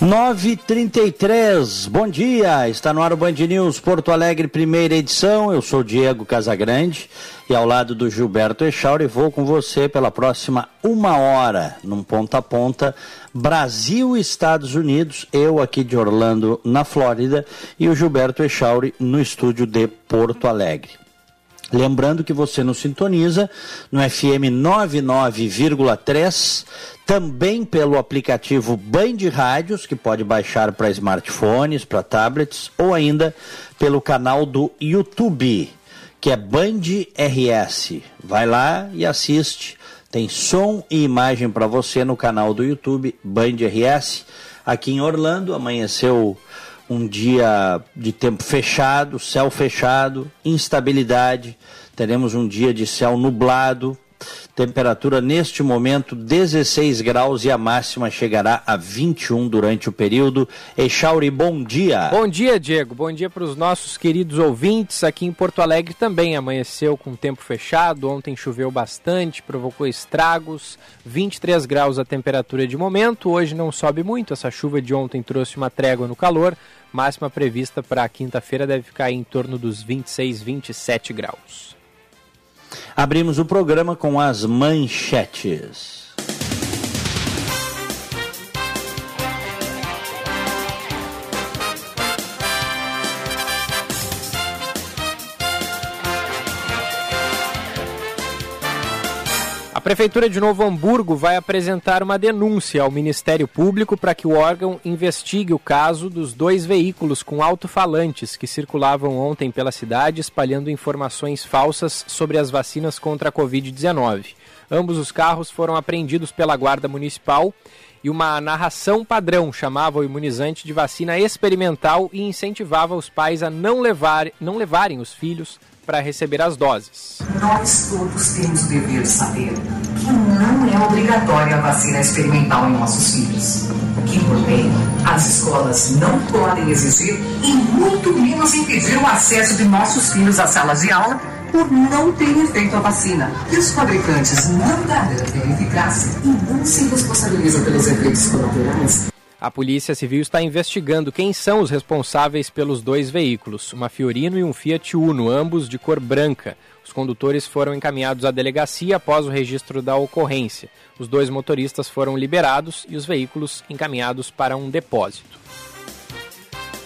933, bom dia, está no ar o Band News Porto Alegre, primeira edição. Eu sou Diego Casagrande e ao lado do Gilberto Echauri vou com você pela próxima uma hora, num ponta a ponta, Brasil e Estados Unidos, eu aqui de Orlando, na Flórida, e o Gilberto Echauri no estúdio de Porto Alegre. Lembrando que você nos sintoniza no FM 99,3, também pelo aplicativo Band Rádios, que pode baixar para smartphones, para tablets, ou ainda pelo canal do YouTube, que é Band RS. Vai lá e assiste. Tem som e imagem para você no canal do YouTube Band RS. Aqui em Orlando, amanheceu um dia de tempo fechado, céu fechado, instabilidade. Teremos um dia de céu nublado, temperatura neste momento 16 graus e a máxima chegará a 21 durante o período. Echauri, bom dia. Bom dia, Diego. Bom dia para os nossos queridos ouvintes. Aqui em Porto Alegre também amanheceu com tempo fechado. Ontem choveu bastante, provocou estragos. 23 graus a temperatura de momento. Hoje não sobe muito. Essa chuva de ontem trouxe uma trégua no calor. Máxima prevista para quinta-feira deve ficar em torno dos 26, 27 graus. Abrimos o programa com as manchetes. A Prefeitura de Novo Hamburgo vai apresentar uma denúncia ao Ministério Público para que o órgão investigue o caso dos dois veículos com alto-falantes que circulavam ontem pela cidade espalhando informações falsas sobre as vacinas contra a Covid-19. Ambos os carros foram apreendidos pela Guarda Municipal e uma narração padrão chamava o imunizante de vacina experimental e incentivava os pais a não, levar, não levarem os filhos para receber as doses. Nós todos temos o dever de saber que não é obrigatória a vacina experimental em nossos filhos. Que, por as escolas não podem exigir e muito menos impedir o acesso de nossos filhos às salas de aula por não terem feito a vacina. E os fabricantes não garantem eficácia e não se responsabilizam pelos efeitos colaterais a Polícia Civil está investigando quem são os responsáveis pelos dois veículos, uma Fiorino e um Fiat Uno, ambos de cor branca. Os condutores foram encaminhados à delegacia após o registro da ocorrência. Os dois motoristas foram liberados e os veículos encaminhados para um depósito.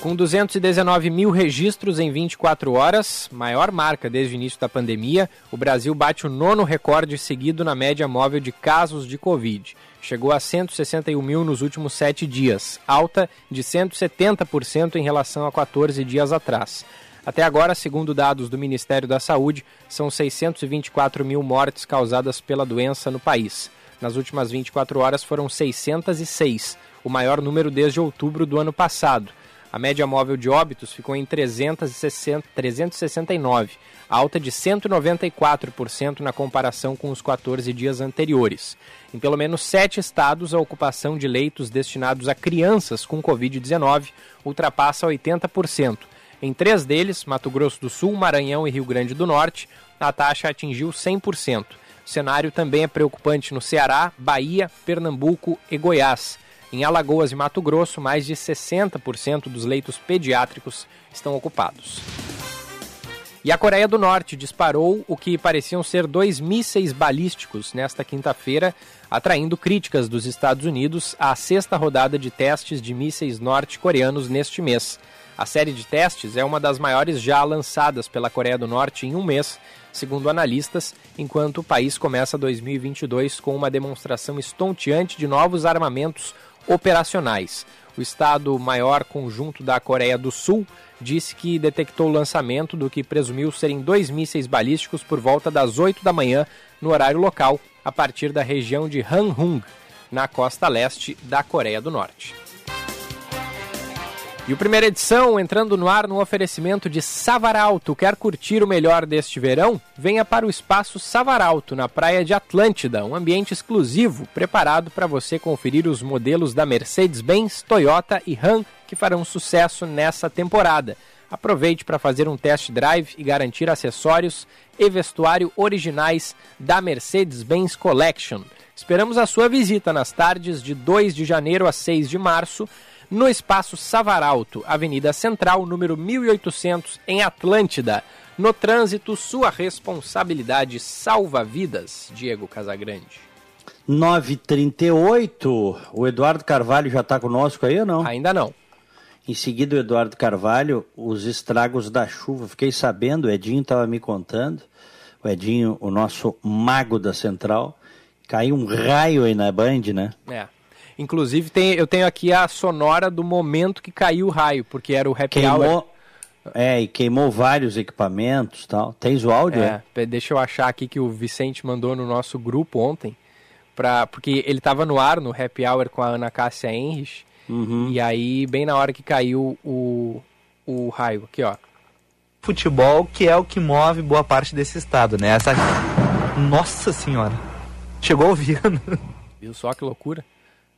Com 219 mil registros em 24 horas, maior marca desde o início da pandemia, o Brasil bate o nono recorde seguido na média móvel de casos de Covid chegou a 161 mil nos últimos sete dias, alta de 170% em relação a 14 dias atrás. Até agora, segundo dados do Ministério da Saúde, são 624 mil mortes causadas pela doença no país. Nas últimas 24 horas foram 606, o maior número desde outubro do ano passado. A média móvel de óbitos ficou em 360, 369, alta de 194% na comparação com os 14 dias anteriores. Em pelo menos sete estados, a ocupação de leitos destinados a crianças com Covid-19 ultrapassa 80%. Em três deles, Mato Grosso do Sul, Maranhão e Rio Grande do Norte, a taxa atingiu 100%. O cenário também é preocupante no Ceará, Bahia, Pernambuco e Goiás. Em Alagoas e Mato Grosso, mais de 60% dos leitos pediátricos estão ocupados. E a Coreia do Norte disparou o que pareciam ser dois mísseis balísticos nesta quinta-feira, atraindo críticas dos Estados Unidos à sexta rodada de testes de mísseis norte-coreanos neste mês. A série de testes é uma das maiores já lançadas pela Coreia do Norte em um mês, segundo analistas, enquanto o país começa 2022 com uma demonstração estonteante de novos armamentos operacionais. O Estado-Maior Conjunto da Coreia do Sul disse que detectou o lançamento do que presumiu serem dois mísseis balísticos por volta das 8 da manhã no horário local, a partir da região de Hanhung, na costa leste da Coreia do Norte. E o primeira edição entrando no ar no oferecimento de Savaralto. Quer curtir o melhor deste verão? Venha para o espaço Savaralto, na praia de Atlântida, um ambiente exclusivo preparado para você conferir os modelos da Mercedes-Benz, Toyota e Ram que farão sucesso nessa temporada. Aproveite para fazer um test drive e garantir acessórios e vestuário originais da Mercedes-Benz Collection. Esperamos a sua visita nas tardes de 2 de janeiro a 6 de março no espaço Savaralto, Avenida Central, número 1800, em Atlântida. No trânsito, sua responsabilidade salva vidas, Diego Casagrande. 9h38, o Eduardo Carvalho já está conosco aí ou não? Ainda não. Em seguida, o Eduardo Carvalho, os estragos da chuva. Fiquei sabendo, o Edinho estava me contando, o Edinho, o nosso mago da central, caiu um raio aí na Band, né? É. Inclusive, tem, eu tenho aqui a sonora do momento que caiu o raio, porque era o happy queimou, hour. É, e queimou vários equipamentos tal. Tens o áudio? É, é? deixa eu achar aqui que o Vicente mandou no nosso grupo ontem, pra, porque ele estava no ar no happy hour com a Ana Cássia Henrich, uhum. e aí, bem na hora que caiu o, o raio, aqui ó. Futebol que é o que move boa parte desse estado, né? Essa... Nossa senhora! Chegou ouvindo. Viu só que loucura?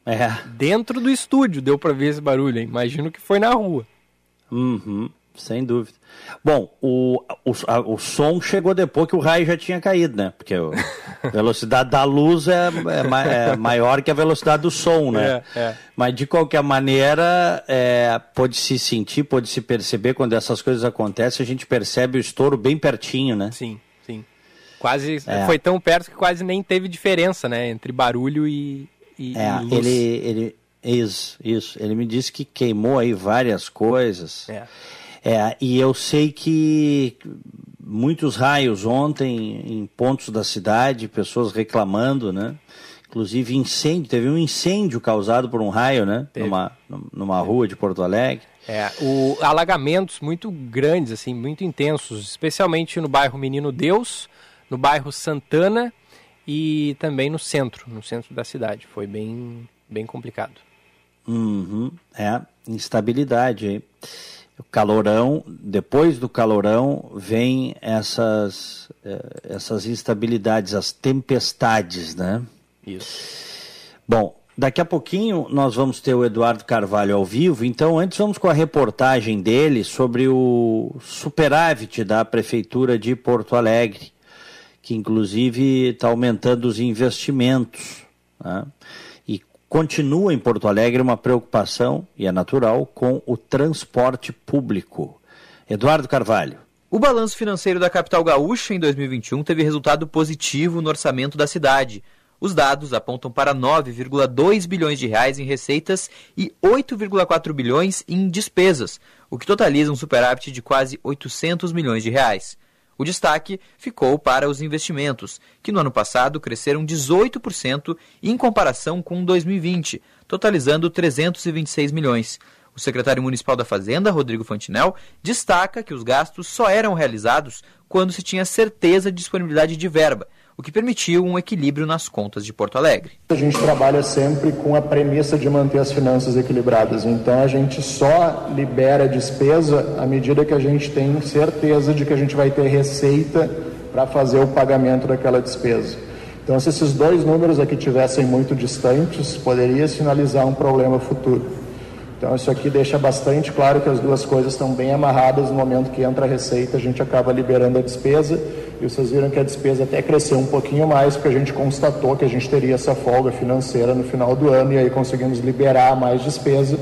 É. Dentro do estúdio deu para ver esse barulho, hein? Imagino que foi na rua. Uhum, sem dúvida. Bom, o, o, a, o som chegou depois que o raio já tinha caído, né? Porque a velocidade da luz é, é, é, maior que a velocidade do som, né? É, é. Mas de qualquer maneira, é, pode se sentir, pode se perceber quando essas coisas acontecem, a gente percebe o estouro bem pertinho, né? Sim, sim. Quase foi tão perto que quase nem teve diferença, né? Entre barulho e, e, é, e ele, ele, isso, isso. Ele me disse que queimou aí várias coisas. É. É, e eu sei que muitos raios ontem em pontos da cidade, pessoas reclamando, né? Inclusive incêndio, teve um incêndio causado por um raio, né? Numa, numa rua de Porto Alegre. É, o alagamentos muito grandes, assim, muito intensos, especialmente no bairro Menino Deus, no bairro Santana e também no centro, no centro da cidade. Foi bem, bem complicado. Uhum, é, instabilidade. O calorão, depois do calorão, vem essas, eh, essas instabilidades, as tempestades, né? Isso. Bom, daqui a pouquinho nós vamos ter o Eduardo Carvalho ao vivo, então antes vamos com a reportagem dele sobre o superávit da Prefeitura de Porto Alegre que inclusive está aumentando os investimentos. Né? E continua em Porto Alegre uma preocupação, e é natural, com o transporte público. Eduardo Carvalho. O balanço financeiro da capital gaúcha em 2021 teve resultado positivo no orçamento da cidade. Os dados apontam para 9,2 bilhões de reais em receitas e 8,4 bilhões em despesas, o que totaliza um superávit de quase 800 milhões de reais. O destaque ficou para os investimentos, que no ano passado cresceram 18% em comparação com 2020, totalizando 326 milhões. O secretário municipal da Fazenda, Rodrigo Fantinel, destaca que os gastos só eram realizados quando se tinha certeza de disponibilidade de verba, o que permitiu um equilíbrio nas contas de Porto Alegre. A gente trabalha sempre com a premissa de manter as finanças equilibradas, então a gente só libera despesa à medida que a gente tem certeza de que a gente vai ter receita para fazer o pagamento daquela despesa. Então, se esses dois números aqui tivessem muito distantes, poderia sinalizar um problema futuro. Então, isso aqui deixa bastante claro que as duas coisas estão bem amarradas no momento que entra a receita, a gente acaba liberando a despesa. E vocês viram que a despesa até cresceu um pouquinho mais, porque a gente constatou que a gente teria essa folga financeira no final do ano e aí conseguimos liberar mais despesa.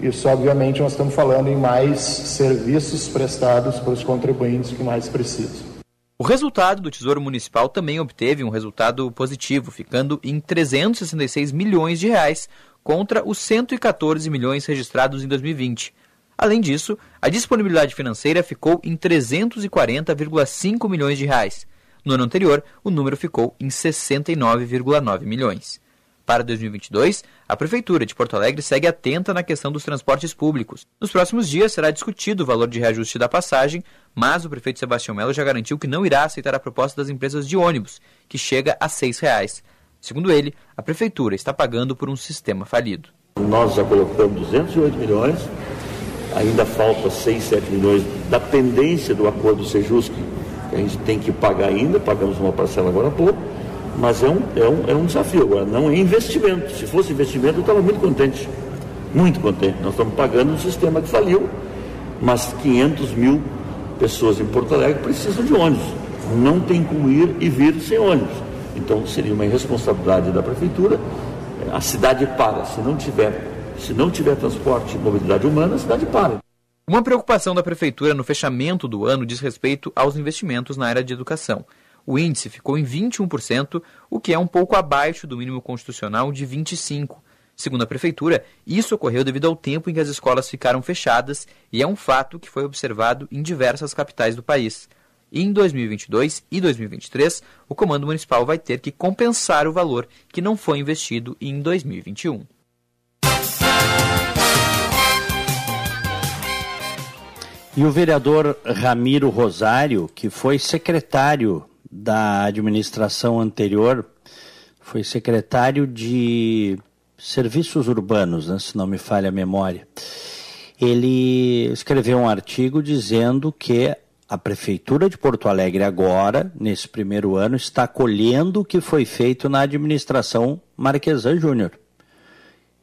Isso, obviamente, nós estamos falando em mais serviços prestados para os contribuintes que mais precisam. O resultado do Tesouro Municipal também obteve um resultado positivo, ficando em 366 milhões de reais, contra os 114 milhões registrados em 2020. Além disso, a disponibilidade financeira ficou em 340,5 milhões de reais. No ano anterior, o número ficou em 69,9 milhões. Para 2022, a Prefeitura de Porto Alegre segue atenta na questão dos transportes públicos. Nos próximos dias será discutido o valor de reajuste da passagem, mas o prefeito Sebastião Melo já garantiu que não irá aceitar a proposta das empresas de ônibus, que chega a R$ 6,00. Segundo ele, a prefeitura está pagando por um sistema falido. Nós já colocamos 208 milhões, ainda falta 6, 7 milhões da pendência do acordo Sejusc, que a gente tem que pagar ainda, pagamos uma parcela agora há pouco, mas é um, é um, é um desafio agora, não é investimento. Se fosse investimento, eu estava muito contente, muito contente. Nós estamos pagando um sistema que faliu, mas 500 mil pessoas em Porto Alegre precisam de ônibus. Não tem como ir e vir sem ônibus. Então seria uma irresponsabilidade da prefeitura. A cidade paga, se não tiver Se não tiver transporte e mobilidade humana, a cidade para. Uma preocupação da Prefeitura no fechamento do ano diz respeito aos investimentos na área de educação. O índice ficou em 21%, o que é um pouco abaixo do mínimo constitucional de 25%. Segundo a Prefeitura, isso ocorreu devido ao tempo em que as escolas ficaram fechadas e é um fato que foi observado em diversas capitais do país. Em 2022 e 2023, o Comando Municipal vai ter que compensar o valor que não foi investido em 2021. E o vereador Ramiro Rosário, que foi secretário da administração anterior, foi secretário de serviços urbanos, né, se não me falha a memória. Ele escreveu um artigo dizendo que a prefeitura de Porto Alegre agora, nesse primeiro ano, está colhendo o que foi feito na administração Marquesan Júnior,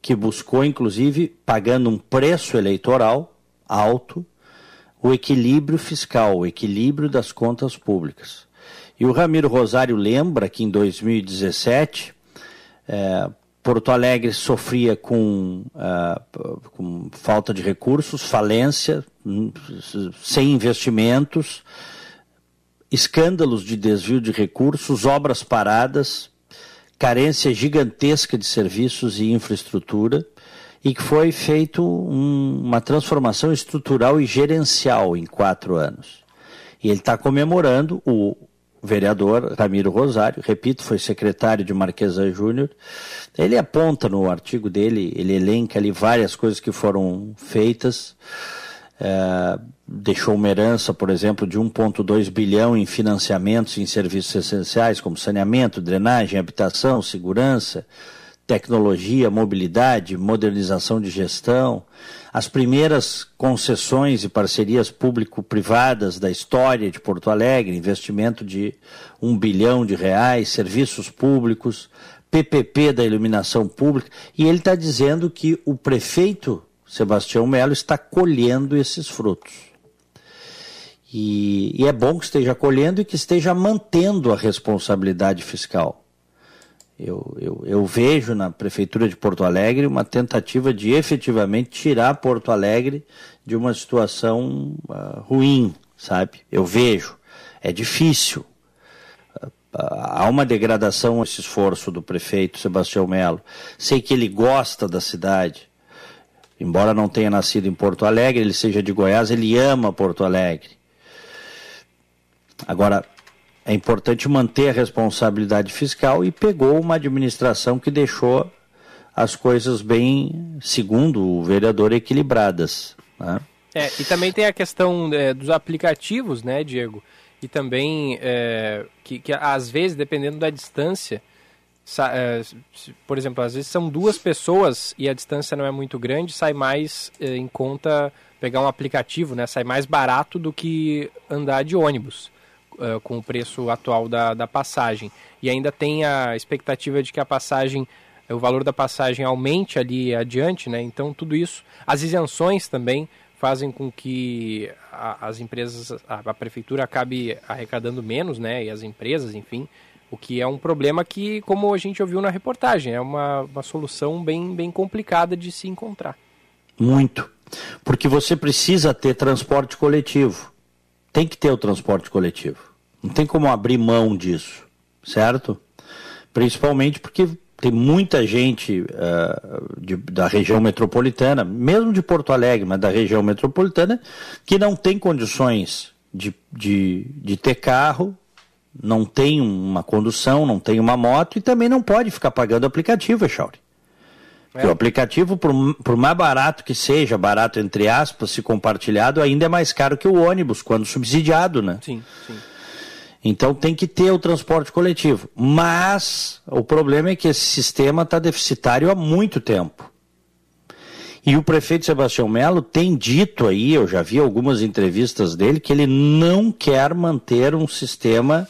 que buscou inclusive pagando um preço eleitoral alto o equilíbrio fiscal, o equilíbrio das contas públicas. E o Ramiro Rosário lembra que em 2017, é, Porto Alegre sofria com, uh, com, falta de recursos, falência, sem investimentos, escândalos de desvio de recursos, obras paradas, carência gigantesca de serviços e infraestrutura e que foi feito um, uma transformação estrutural e gerencial em quatro anos. E ele está comemorando o vereador Ramiro Rosário, repito, foi secretário de Marquesa Júnior. Ele aponta no artigo dele, ele elenca ali várias coisas que foram feitas. É, deixou uma herança, por exemplo, de 1,2 bilhão em financiamentos em serviços essenciais, como saneamento, drenagem, habitação, segurança, tecnologia, mobilidade, modernização de gestão, as primeiras concessões e parcerias público-privadas da história de Porto Alegre, investimento de um bilhão de reais, serviços públicos, PPP da iluminação pública, e ele está dizendo que o prefeito Sebastião Melo está colhendo esses frutos. E, e é bom que esteja colhendo e que esteja mantendo a responsabilidade fiscal. Eu, eu, eu, vejo na Prefeitura de Porto Alegre uma tentativa de efetivamente tirar Porto Alegre de uma situação uh, ruim, sabe? Eu vejo. É difícil. Uh, há uma degradação esse esforço do prefeito Sebastião Melo. Sei que ele gosta da cidade. Embora não tenha nascido em Porto Alegre, ele seja de Goiás, ele ama Porto Alegre. Agora, é importante manter a responsabilidade fiscal e pegou uma administração que deixou as coisas bem, segundo o vereador, equilibradas. Né? É, e também tem a questão é, dos aplicativos, né, Diego? E também é, que, que, às vezes, dependendo da distância, é, por exemplo, às vezes são duas pessoas e a distância não é muito grande, sai mais é, em conta pegar um aplicativo, né? Sai mais barato do que andar de ônibus uh, com o preço atual da, da passagem. E ainda tem a expectativa de que a passagem, o valor da passagem aumente ali adiante, né? Então tudo isso, as isenções também fazem com que a, as empresas, a, a, prefeitura acabe arrecadando menos, né? E as empresas, enfim, o que é um problema que, como a gente ouviu na reportagem, é uma, uma solução bem, bem complicada de se encontrar. Muito. Porque você precisa ter transporte coletivo. Tem que ter o transporte coletivo. Não tem como abrir mão disso, certo? Principalmente porque tem muita gente uh, de, da região metropolitana, mesmo de Porto Alegre, mas da região metropolitana, que não tem condições de, de, de ter carro, não tem uma condução, não tem uma moto e também não pode ficar pagando aplicativo, Echauri. É. O aplicativo, por, por mais barato que seja, barato entre aspas, se compartilhado, ainda é mais caro que o ônibus, quando subsidiado, né? Sim, sim. Então tem que ter o transporte coletivo. Mas o problema é que esse sistema está deficitário há muito tempo. E o prefeito Sebastião Melo tem dito aí, eu já vi algumas entrevistas dele, que ele não quer manter um sistema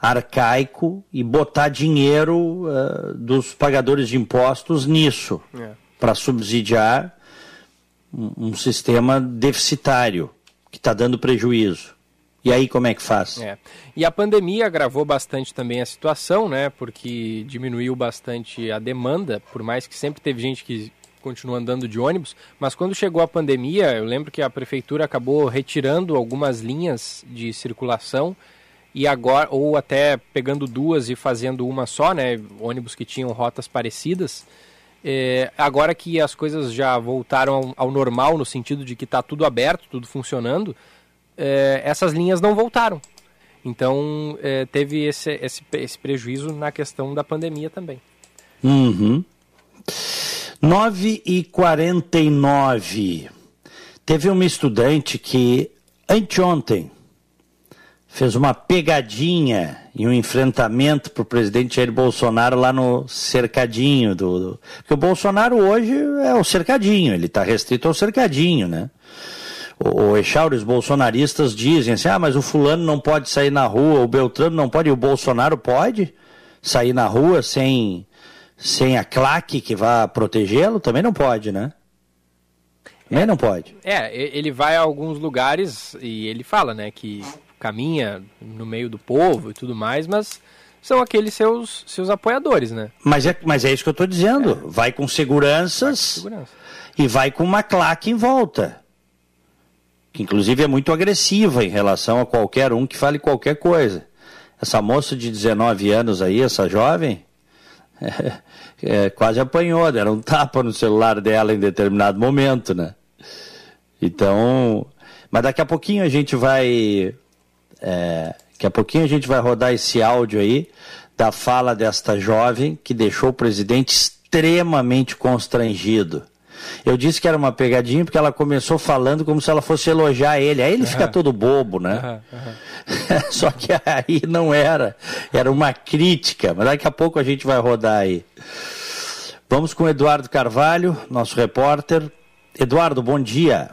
arcaico e botar dinheiro uh, dos pagadores de impostos nisso, é. para subsidiar um, um sistema deficitário que está dando prejuízo. E aí como é que faz? É. E a pandemia agravou bastante também a situação, né? Porque diminuiu bastante a demanda, por mais que sempre teve gente que continua andando de ônibus, mas quando chegou a pandemia, eu lembro que a prefeitura acabou retirando algumas linhas de circulação e agora ou até pegando duas e fazendo uma só, né, ônibus que tinham rotas parecidas. É, agora que as coisas já voltaram ao, ao normal no sentido de que está tudo aberto, tudo funcionando, é, essas linhas não voltaram. Então é, teve esse, esse, esse prejuízo na questão da pandemia também. Uhum. 9 e 49. Teve uma estudante que anteontem fez uma pegadinha e um enfrentamento para o presidente Jair Bolsonaro lá no cercadinho do, do... Porque o Bolsonaro hoje é o cercadinho, ele está restrito ao cercadinho, né? O, o Echauri, os bolsonaristas dizem assim, ah, mas o fulano não pode sair na rua, o Beltrano não pode, e o Bolsonaro pode sair na rua sem sem a claque que vá protegê-lo, também não pode, né? Também é, não pode. É, ele vai a alguns lugares e ele fala, né, que caminha no meio do povo e tudo mais, mas são aqueles seus, seus apoiadores, né? Mas é, mas é isso que eu estou dizendo. É. Vai com seguranças vai com segurança. e vai com uma claque em volta. Que inclusive é muito agressiva em relação a qualquer um que fale qualquer coisa. Essa moça de 19 anos aí, essa jovem, é, é, quase apanhou, deram um tapa no celular dela em determinado momento, né? Então, mas daqui a pouquinho a gente vai, é, daqui a pouquinho a gente vai rodar esse áudio aí da fala desta jovem que deixou o presidente extremamente constrangido. Eu disse que era uma pegadinha porque ela começou falando como se ela fosse elogiar ele. Aí ele uhum. fica todo bobo, né? Uhum, uhum. Só que aí não era. Era uma crítica. Mas daqui a pouco a gente vai rodar aí. Vamos com o Eduardo Carvalho, nosso repórter. Eduardo, bom dia.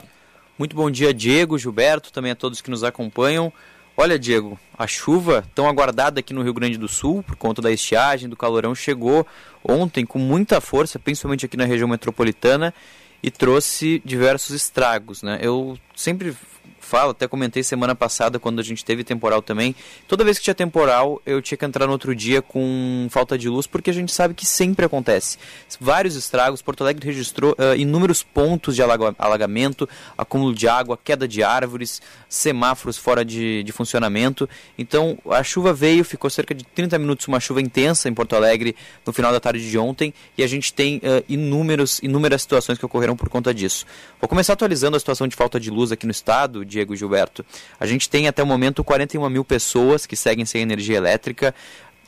Muito bom dia, Diego, Gilberto, também a todos que nos acompanham. Olha, Diego, a chuva tão aguardada aqui no Rio Grande do Sul, por conta da estiagem, do calorão, chegou ontem com muita força, principalmente aqui na região metropolitana, e trouxe diversos estragos. Né? Eu sempre falo, até comentei semana passada quando a gente teve temporal também. Toda vez que tinha temporal, eu tinha que entrar no outro dia com falta de luz, porque a gente sabe que sempre acontece. Vários estragos, Porto Alegre registrou uh, inúmeros pontos de alagamento, acúmulo de água, queda de árvores, semáforos fora de, de funcionamento. Então, a chuva veio, ficou cerca de 30 minutos uma chuva intensa em Porto Alegre no final da tarde de ontem, e a gente tem uh, inúmeros, inúmeras situações que ocorreram por conta disso. Vou começar atualizando a situação de falta de luz aqui no estado, Diego e Gilberto. A gente tem até o momento 41 mil pessoas que seguem sem energia elétrica,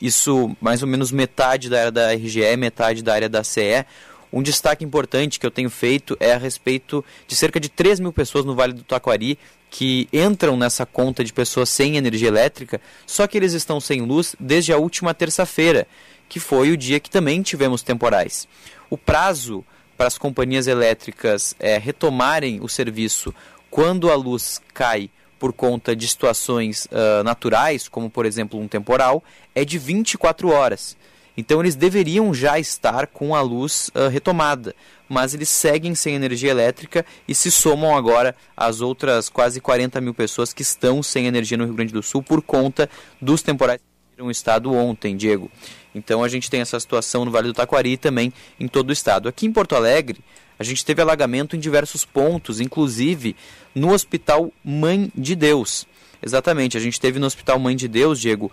isso mais ou menos metade da área da RGE, metade da área da CE. Um destaque importante que eu tenho feito é a respeito de cerca de 3 mil pessoas no Vale do Taquari que entram nessa conta de pessoas sem energia elétrica, só que eles estão sem luz desde a última terça-feira, que foi o dia que também tivemos temporais. O prazo para as companhias elétricas é, retomarem o serviço quando a luz cai por conta de situações uh, naturais, como por exemplo um temporal, é de 24 horas. Então eles deveriam já estar com a luz uh, retomada, mas eles seguem sem energia elétrica e se somam agora às outras quase 40 mil pessoas que estão sem energia no Rio Grande do Sul por conta dos temporais que no estado ontem, Diego. Então a gente tem essa situação no Vale do Taquari e também em todo o estado. Aqui em Porto Alegre, a gente teve alagamento em diversos pontos, inclusive no Hospital Mãe de Deus. Exatamente, a gente teve no Hospital Mãe de Deus, Diego,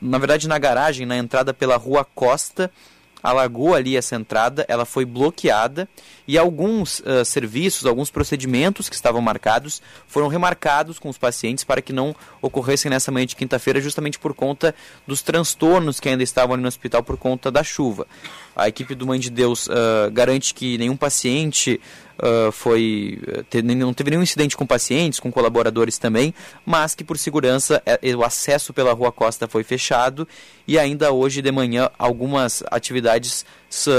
na verdade na garagem, na entrada pela Rua Costa, alagou ali essa entrada, ela foi bloqueada e alguns uh, serviços, alguns procedimentos que estavam marcados foram remarcados com os pacientes para que não ocorressem nessa manhã de quinta-feira, justamente por conta dos transtornos que ainda estavam ali no hospital por conta da chuva. A equipe do Mãe de Deus uh, garante que nenhum paciente uh, foi te, não teve nenhum incidente com pacientes, com colaboradores também, mas que por segurança é, o acesso pela Rua Costa foi fechado e ainda hoje de manhã algumas atividades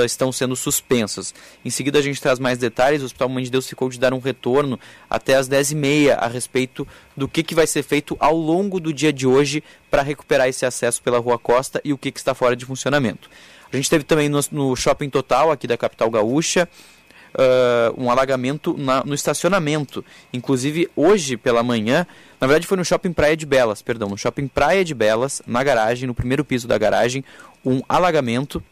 estão sendo suspensas. Em seguida a gente traz mais detalhes, o Hospital Mãe de Deus ficou de dar um retorno até as 10h30 a respeito do que, que vai ser feito ao longo do dia de hoje para recuperar esse acesso pela Rua Costa e o que, que está fora de funcionamento. A gente teve também no, no Shopping Total, aqui da capital gaúcha, uh, um alagamento na, no estacionamento. Inclusive, hoje pela manhã, na verdade foi no Shopping Praia de Belas, perdão, no Shopping Praia de Belas, na garagem, no primeiro piso da garagem, um alagamento.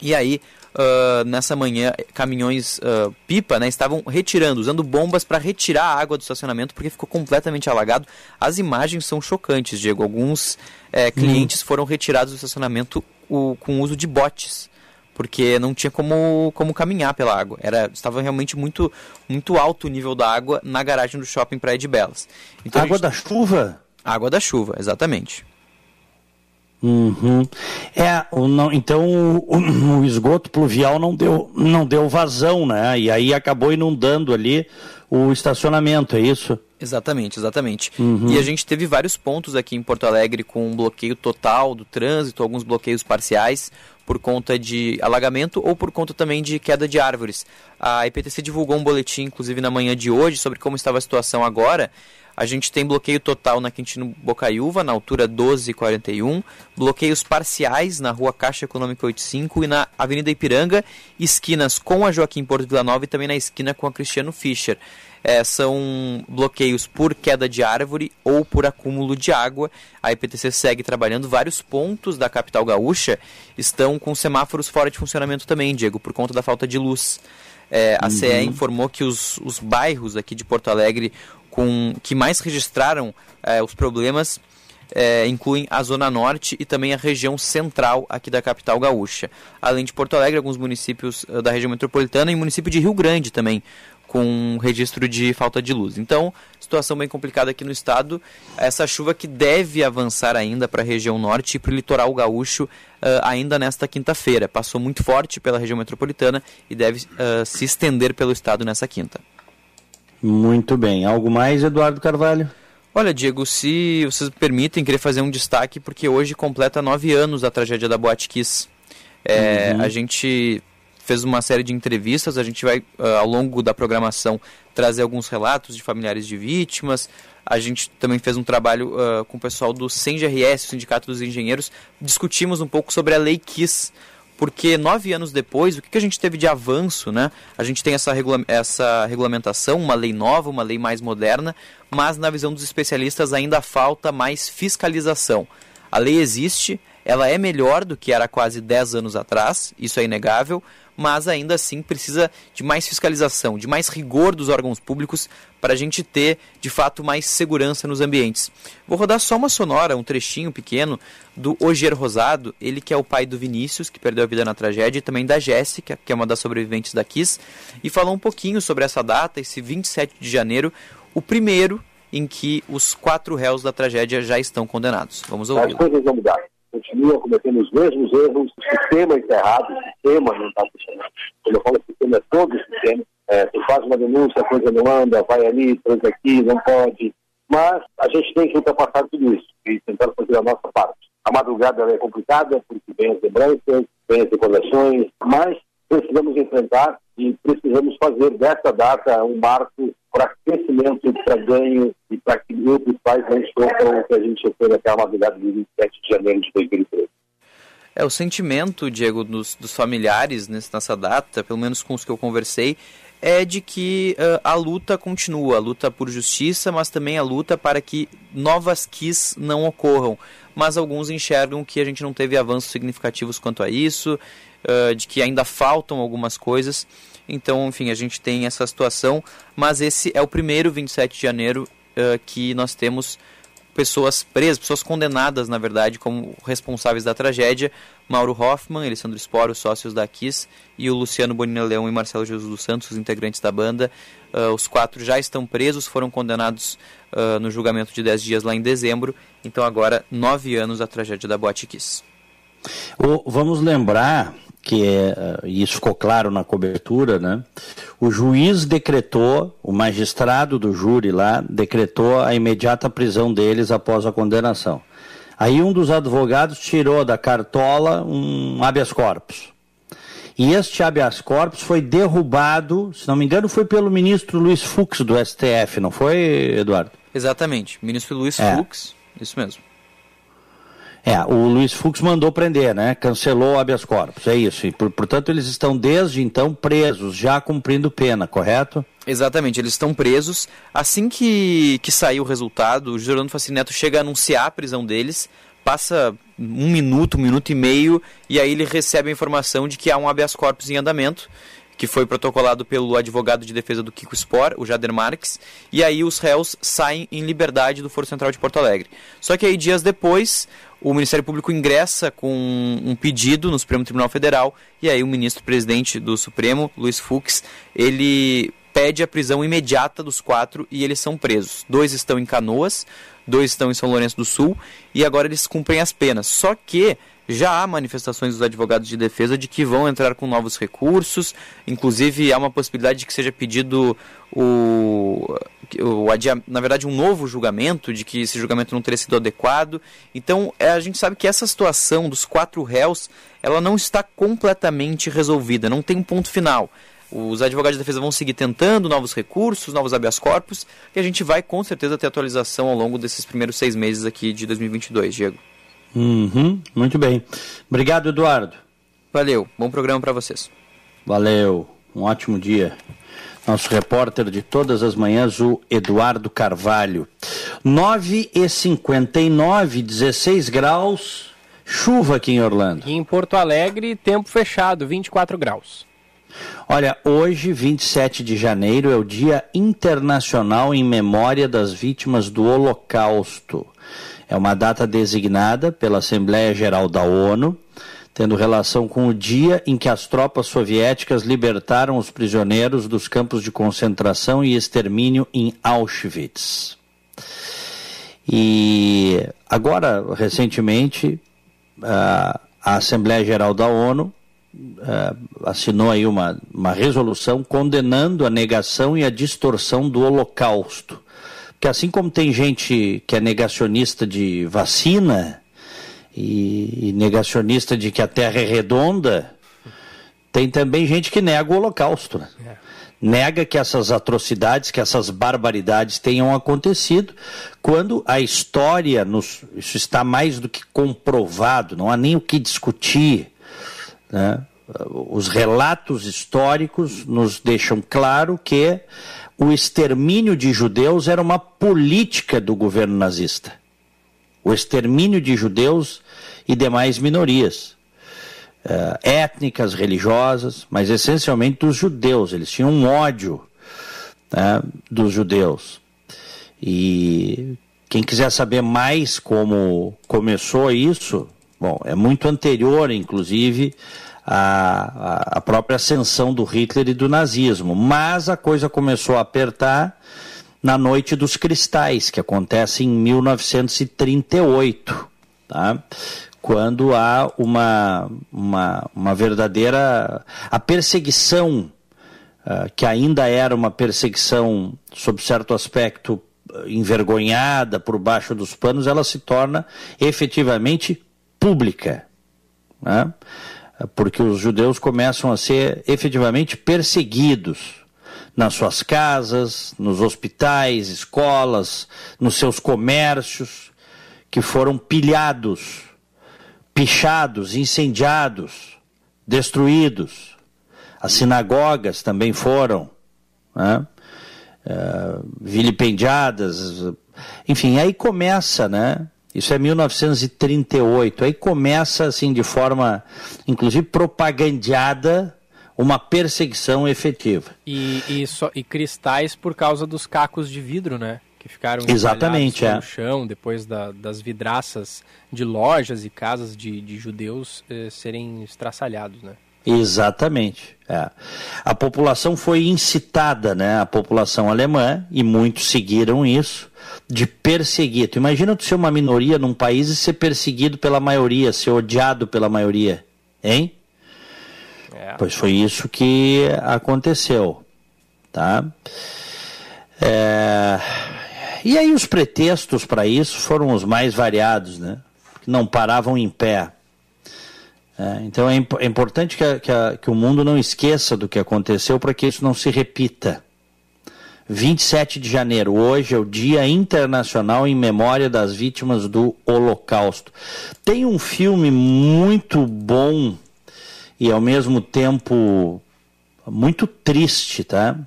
E aí, uh, nessa manhã, caminhões uh, pipa né, estavam retirando, usando bombas para retirar a água do estacionamento porque ficou completamente alagado. As imagens são chocantes, Diego. Alguns é, clientes hum. foram retirados do estacionamento o, com uso de botes porque não tinha como, como caminhar pela água. Era, estava realmente muito, muito alto o nível da água na garagem do shopping Praia de Belas. Então, água gente... da chuva? Água da chuva, exatamente. Uhum. É, o, não, então o, o, esgoto pluvial não deu, não deu vazão, né? E aí acabou inundando ali o estacionamento, é isso? Exatamente, exatamente. Uhum. E a gente teve vários pontos aqui em Porto Alegre com um bloqueio total do trânsito, alguns bloqueios parciais por conta de alagamento ou por conta também de queda de árvores. A IPTC divulgou um boletim, inclusive na manhã de hoje, sobre como estava a situação agora. A gente tem bloqueio total na Quintino Bocaiúva, na altura 1241, bloqueios parciais na rua Caixa Econômica 85 e na Avenida Ipiranga, esquinas com a Joaquim Porto Vila Nova e também na esquina com a Cristiano Fischer é, são bloqueios por queda de árvore ou por acúmulo de água. A IPTC segue trabalhando. Vários pontos da capital gaúcha estão com semáforos fora de funcionamento também, Diego, por conta da falta de luz. É, a uhum. CE informou que os, os bairros aqui de Porto Alegre com, que mais registraram é, os problemas é, incluem a Zona Norte e também a região central aqui da capital gaúcha. Além de Porto Alegre, alguns municípios uh, da região metropolitana e município de Rio Grande também com registro de falta de luz. Então, situação bem complicada aqui no estado. Essa chuva que deve avançar ainda para a região norte e para o litoral gaúcho uh, ainda nesta quinta-feira. Passou muito forte pela região metropolitana e deve uh, se estender pelo estado nessa quinta. Muito bem. Algo mais, Eduardo Carvalho? Olha, Diego, se vocês permitem, queria fazer um destaque, porque hoje completa nove anos a tragédia da Boate Kiss. É, uhum. A gente fez uma série de entrevistas. A gente vai, uh, ao longo da programação, trazer alguns relatos de familiares de vítimas. A gente também fez um trabalho uh, com o pessoal do SENGRS, o Sindicato dos Engenheiros. Discutimos um pouco sobre a Lei KISS, porque nove anos depois, o que, que a gente teve de avanço, né? A gente tem essa, regula essa regulamentação, uma lei nova, uma lei mais moderna, mas na visão dos especialistas ainda falta mais fiscalização. A lei existe, ela é melhor do que era quase 10 anos atrás, isso é inegável, mas ainda assim precisa de mais fiscalização, de mais rigor dos órgãos públicos para a gente ter, de fato, mais segurança nos ambientes. Vou rodar só uma sonora, um trechinho pequeno, do Oger Rosado, ele que é o pai do Vinícius, que perdeu a vida na tragédia, e também da Jéssica, que é uma das sobreviventes da KISS, e falou um pouquinho sobre essa data, esse 27 de janeiro, o primeiro em que os quatro réus da tragédia já estão condenados. Vamos ouvir. As coisas vão mudar continua cometendo os mesmos erros, o sistema está errado, o sistema não está funcionando. Quando eu falo sistema, é todo o sistema. É, tu faz uma denúncia, a coisa não anda, vai ali, transa aqui, não pode. Mas a gente tem que ultrapassar tudo isso e tentar fazer a nossa parte. A madrugada é complicada, porque vem as lembranças, vem as recordações, mas precisamos enfrentar e precisamos fazer dessa data um marco para crescimento, para ganho e para que outros pais não sofram o que a gente sofreu naquela madrugada de 27 de janeiro de 2013. É, o sentimento, Diego, dos, dos familiares nessa data, pelo menos com os que eu conversei, é de que uh, a luta continua, a luta por justiça, mas também a luta para que novas quis não ocorram. Mas alguns enxergam que a gente não teve avanços significativos quanto a isso, uh, de que ainda faltam algumas coisas. Então, enfim, a gente tem essa situação, mas esse é o primeiro 27 de janeiro uh, que nós temos pessoas presas, pessoas condenadas, na verdade, como responsáveis da tragédia. Mauro Hoffman, Alessandro Sporo, sócios da KISS, e o Luciano Bonina Leão e Marcelo Jesus dos Santos, os integrantes da banda. Uh, os quatro já estão presos, foram condenados uh, no julgamento de 10 dias lá em dezembro. Então agora, nove anos da tragédia da Boate Kiss. O, vamos lembrar que é, isso ficou claro na cobertura, né? O juiz decretou, o magistrado do júri lá decretou a imediata prisão deles após a condenação. Aí um dos advogados tirou da cartola um habeas corpus. E este habeas corpus foi derrubado, se não me engano, foi pelo ministro Luiz Fux do STF, não foi, Eduardo? Exatamente, ministro Luiz é. Fux, isso mesmo. É, o Luiz Fux mandou prender, né? Cancelou o habeas corpus, é isso. E, por, portanto, eles estão desde então presos, já cumprindo pena, correto? Exatamente, eles estão presos. Assim que, que sair o resultado, o Gerando Facineto chega a anunciar a prisão deles passa um minuto, um minuto e meio, e aí ele recebe a informação de que há um habeas corpus em andamento, que foi protocolado pelo advogado de defesa do Kiko Spor, o Jader Marques, e aí os réus saem em liberdade do Foro Central de Porto Alegre. Só que aí dias depois, o Ministério Público ingressa com um pedido no Supremo Tribunal Federal, e aí o ministro-presidente do Supremo, Luiz Fux, ele pede a prisão imediata dos quatro e eles são presos. Dois estão em Canoas, dois estão em São Lourenço do Sul e agora eles cumprem as penas. Só que já há manifestações dos advogados de defesa de que vão entrar com novos recursos, inclusive há uma possibilidade de que seja pedido o, o na verdade um novo julgamento, de que esse julgamento não teria sido adequado. Então é, a gente sabe que essa situação dos quatro réus, ela não está completamente resolvida, não tem um ponto final. Os advogados de defesa vão seguir tentando novos recursos, novos habeas corpus, e a gente vai com certeza ter atualização ao longo desses primeiros seis meses aqui de 2022, Diego. Uhum, muito bem. Obrigado, Eduardo. Valeu, bom programa para vocês. Valeu, um ótimo dia. Nosso repórter de todas as manhãs, o Eduardo Carvalho. 9 e 59 16 graus, chuva aqui em Orlando. E em Porto Alegre, tempo fechado, 24 graus. Olha, hoje, 27 de janeiro, é o Dia Internacional em Memória das Vítimas do Holocausto. É uma data designada pela Assembleia Geral da ONU, tendo relação com o dia em que as tropas soviéticas libertaram os prisioneiros dos campos de concentração e extermínio em Auschwitz. E agora, recentemente, a Assembleia Geral da ONU uh, assinou aí uma, uma resolução condenando a negação e a distorção do Holocausto. Porque assim como tem gente que é negacionista de vacina e, e negacionista de que a Terra é redonda, tem também gente que nega o Holocausto. Né? É. Nega que essas atrocidades, que essas barbaridades tenham acontecido, quando a história, nos, isso está mais do que comprovado, não há nem o que discutir. Né? Os relatos históricos nos deixam claro que o extermínio de judeus era uma política do governo nazista. O extermínio de judeus e demais minorias. Uh, étnicas, religiosas, mas essencialmente dos judeus. Eles tinham um ódio né, dos judeus. E quem quiser saber mais como começou isso, Bom, é muito anterior, inclusive, à, à própria ascensão do Hitler e do nazismo. Mas a coisa começou a apertar na Noite dos Cristais, que acontece em 1938, tá? quando há uma, uma, uma verdadeira. a perseguição, uh, que ainda era uma perseguição, sob certo aspecto, envergonhada por baixo dos panos, ela se torna efetivamente pública, né? Porque os judeus começam a ser efetivamente perseguidos nas suas casas, nos hospitais, escolas, nos seus comércios, que foram pilhados, pichados, incendiados, destruídos. As sinagogas também foram né? uh, vilipendiadas. Enfim, aí começa, né? Isso é 1938. Aí começa, assim, de forma, inclusive, propagandeada, uma perseguição efetiva. E, e, so, e cristais por causa dos cacos de vidro, né? Que ficaram Exatamente, é. no chão depois da, das vidraças de lojas e casas de, de judeus eh, serem estraçalhados, né? Exatamente. É. A população foi incitada, né? A população alemã, e muitos seguiram isso, de perseguir. Tu imagina tu ser uma minoria num país e ser perseguido pela maioria, ser odiado pela maioria, hein? É. Pois foi isso que aconteceu, tá? É... E aí os pretextos para isso foram os mais variados, né? Que não paravam em pé. É, então é, imp é importante que, a, que, a, que, o mundo não esqueça do que aconteceu para que isso não se repita. 27 de janeiro, hoje é o Dia Internacional em Memória das Vítimas do Holocausto. Tem um filme muito bom e ao mesmo tempo muito triste, tá?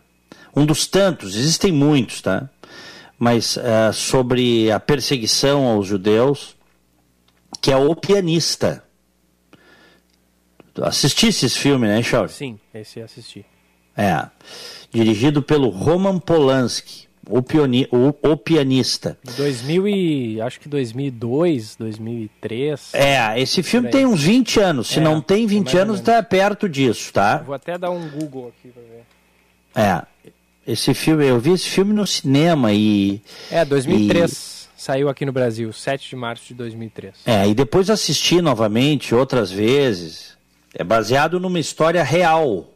Um dos tantos, existem muitos, tá? Mas uh, sobre a perseguição aos judeus que é O Pianista. Tu assistisse esse filme, né, Charles? Sim, esse assisti. É. Dirigido pelo Roman Polanski, o, pioni, o, o pianista. 2000 e acho que 2002, 2003. É, esse filme tem uns 20 anos. Se É, não tem 20 mais ou anos, menos. tá perto disso, tá? Vou até dar um Google aqui pra ver. É. Esse filme, eu vi esse filme no cinema e. É, 2003. Saiu aqui no Brasil, 7 de março de 2003. É, e depois assisti novamente outras vezes. É baseado numa história real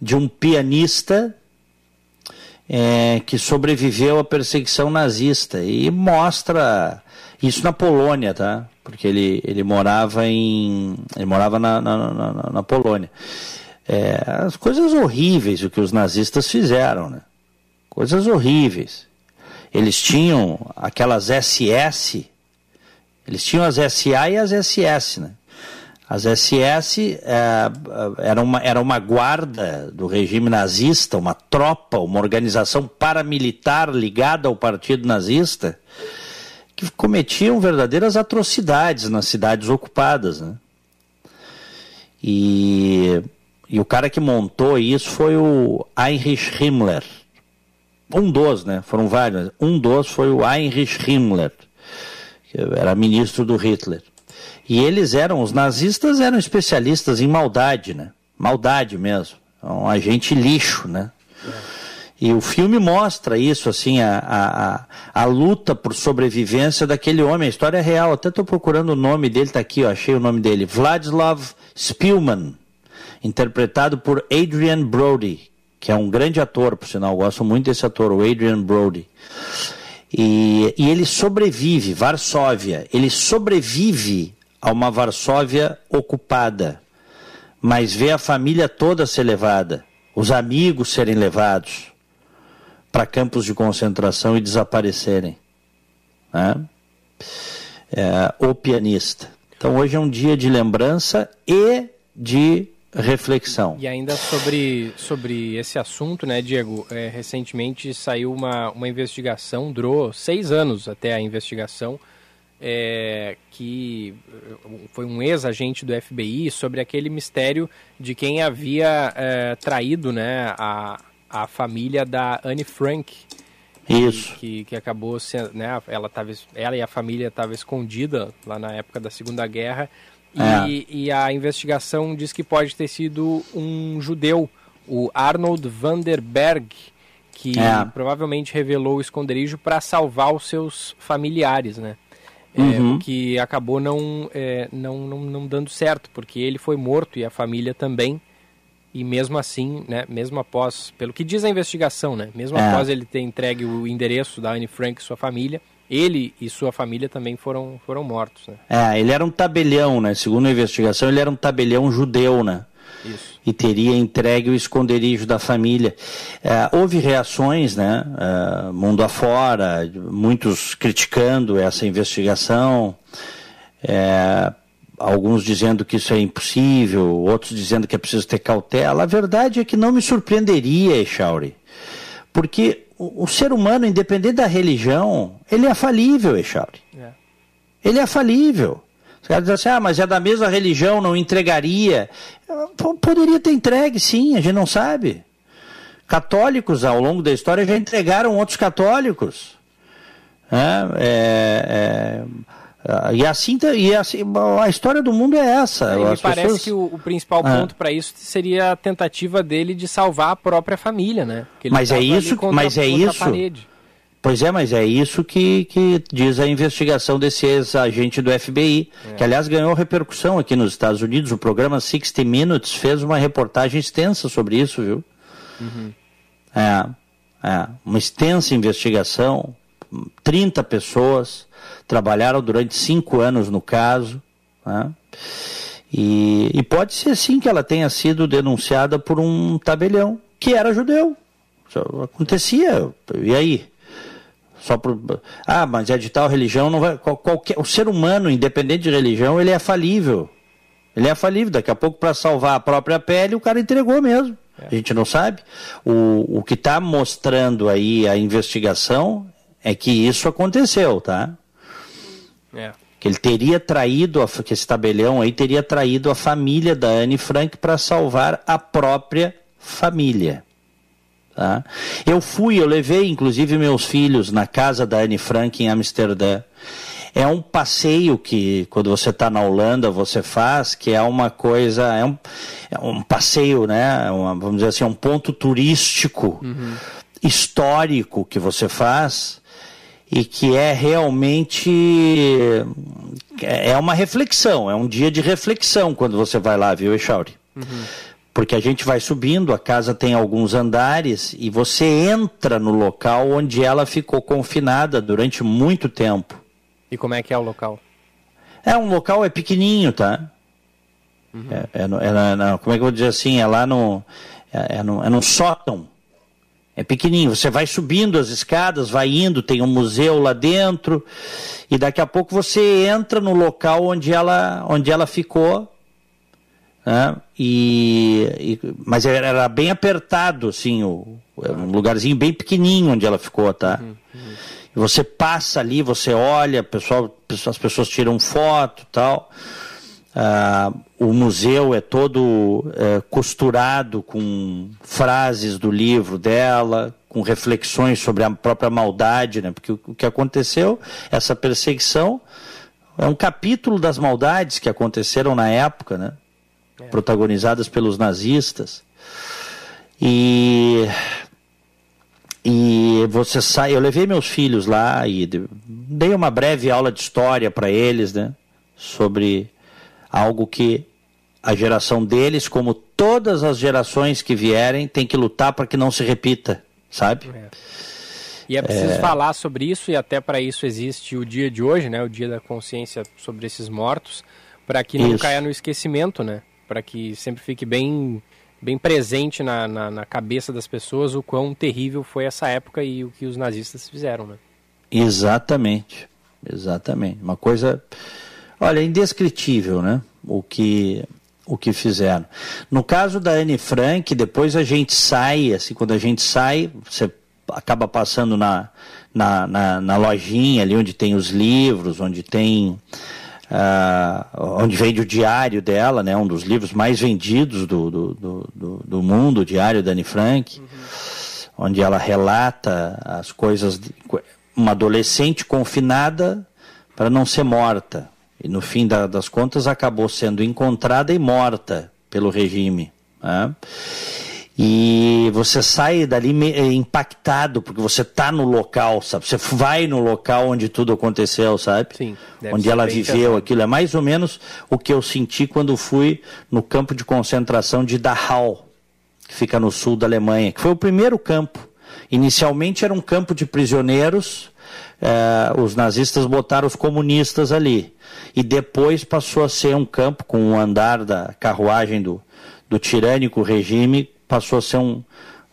de um pianista é, que sobreviveu à perseguição nazista e mostra isso na Polônia, tá? Porque ele, ele morava em ele morava na, na, na, na Polônia. É, as coisas horríveis o que os nazistas fizeram, né? Coisas horríveis. Eles tinham aquelas SS, eles tinham as SA e as SS, né? As SS é, era, uma, era uma guarda do regime nazista, uma tropa, uma organização paramilitar ligada ao partido nazista, que cometiam verdadeiras atrocidades nas cidades ocupadas. Né? E, e o cara que montou isso foi o Heinrich Himmler. Um dos, né? Foram vários. Um dos foi o Heinrich Himmler, que era ministro do Hitler. E eles eram, os nazistas eram especialistas em maldade, né? Maldade mesmo. Um agente lixo, né? E o filme mostra isso, assim, a, a, a, luta por sobrevivência daquele homem, a história é real. Até estou procurando o nome dele, está aqui, ó, achei o nome dele. Vladislav Spielman, interpretado por Adrian Brody, que é um grande ator, por sinal, gosto muito desse ator, o Adrian Brody. E, e ele sobrevive, Varsóvia, ele sobrevive a uma Varsóvia ocupada, mas vê a família toda ser levada, os amigos serem levados para campos de concentração e desaparecerem. Né? É, o pianista. Então hoje é um dia de lembrança e de reflexão. E ainda sobre, sobre esse assunto, né, Diego? É, recentemente saiu uma, uma investigação, durou seis anos até a investigação, é, que foi um ex-agente do FBI sobre aquele mistério de quem havia é, traído né, a, a família da Anne Frank. Isso. Que, que acabou sendo, né, ela, tava, ela e a família estavam escondida lá na época da Segunda Guerra e, É. e a investigação diz que pode ter sido um judeu, o Arnold Vanderberg, que É. provavelmente revelou o esconderijo para salvar os seus familiares, né? É, Uhum. o que acabou não, é, não, não, não dando certo, porque ele foi morto e a família também. E mesmo assim, né, mesmo após, pelo que diz a investigação, né, mesmo É. após ele ter entregue o endereço da Anne Frank e sua família, ele e sua família também foram, foram mortos, né? É, ele era um tabelião, né? Segundo a investigação, ele era um tabelião judeu, né? Isso. E teria entregue o esconderijo da família. É, houve reações, né? é, mundo afora, muitos criticando essa investigação, é, alguns dizendo que isso é impossível, outros dizendo que é preciso ter cautela. A verdade é que não me surpreenderia, Echauri, porque o, o ser humano, independente da religião, ele é falível, Echauri. É. Ele é falível. Os caras dizem assim, ah, mas é da mesma religião, não entregaria. Poderia ter entregue, sim, a gente não sabe. Católicos, ao longo da história, já entregaram outros católicos. É, é, é, e assim, tá- e assim, a história do mundo é essa. E me parece que o, o principal Ah. ponto para isso seria a tentativa dele de salvar a própria família, né? Mas é isso- mas é isso. parede. Pois é, mas é isso que, que diz a investigação desse ex-agente do FBI, que aliás ganhou repercussão aqui nos Estados Unidos. O programa 60 Minutes fez uma reportagem extensa sobre isso, viu? É, é, uma extensa investigação, 30 pessoas trabalharam durante cinco anos no caso, né? e, e pode ser sim que ela tenha sido denunciada por um tabelião que era judeu. Isso acontecia, e aí? Só por... Ah, mas é de tal religião, não vai. qual- Qualquer... O ser humano, independente de religião, ele é falível. Ele é falível. Daqui a pouco, para salvar a própria pele, o cara entregou mesmo. A gente não sabe. O, o que está mostrando aí a investigação é que isso aconteceu, tá? É. que ele teria traído, a, que esse tabelião aí teria traído a família da Anne Frank para salvar a própria família. Tá? Eu fui, eu levei inclusive meus filhos na casa da Anne Frank em Amsterdã. É um passeio que, quando você está na Holanda, você faz, que é uma coisa, é um, é um passeio, né? Uma, vamos dizer assim, um ponto turístico, uhum. histórico que você faz e que é realmente é uma reflexão, é um dia de reflexão quando você vai lá, viu, Echauri? Uhum. Porque a gente vai subindo, a casa tem alguns andares e você entra no local onde ela ficou confinada durante muito tempo. E como é que é o local? É um local é pequenininho, tá? Uhum. É, é, é, é, como é que eu vou dizer assim? É lá no é, é no, é no sótão. É pequenininho, você vai subindo as escadas, vai indo, tem um museu lá dentro, e daqui a pouco você entra no local onde ela, onde ela ficou, né? e, e, mas era bem apertado, assim, o, um lugarzinho bem pequenininho onde ela ficou, tá? Uhum, uhum. Você passa ali, você olha, pessoal, as pessoas tiram foto tal. Uh, o museu é todo uh, costurado com frases do livro dela, com reflexões sobre a própria maldade, né? Porque o, o que aconteceu, essa perseguição, é um capítulo das maldades que aconteceram na época, né? É. Protagonizadas pelos nazistas. E e você sai, eu levei meus filhos lá e dei uma breve aula de história para eles, né? Sobre algo que a geração deles, como todas as gerações que vierem, tem que lutar para que não se repita, sabe? É. E é preciso é... falar sobre isso, e até para isso existe o dia de hoje, né? O dia da consciência sobre esses mortos, para que não isso. caia no esquecimento, né? Para que sempre fique bem, bem presente na, na, na, cabeça das pessoas o quão terrível foi essa época e o que os nazistas fizeram, né? Exatamente, exatamente. Uma coisa Olha, indescritível, né? O que o que fizeram. No caso da Anne Frank, depois a gente sai, assim, quando a gente sai, você acaba passando na, na, na, na lojinha ali onde tem os livros, onde tem. Uh, onde vende o diário dela, né, um dos livros mais vendidos do, do, do, do mundo, o Diário da Anne Frank, uhum. onde ela relata as coisas. De, uma adolescente confinada para não ser morta. E no fim da, das contas acabou sendo encontrada e morta pelo regime. Né? E você sai dali eh, impactado, porque você está no local, sabe? Você vai no local onde tudo aconteceu, sabe? Sim. Onde ela viveu aquilo. É mais ou menos o que eu senti quando fui no campo de concentração de Dachau, que fica no sul da Alemanha, que foi o primeiro campo. Inicialmente era um campo de prisioneiros, eh, os nazistas botaram os comunistas ali e depois passou a ser um campo com o andar da carruagem do, do tirânico regime, passou a ser um,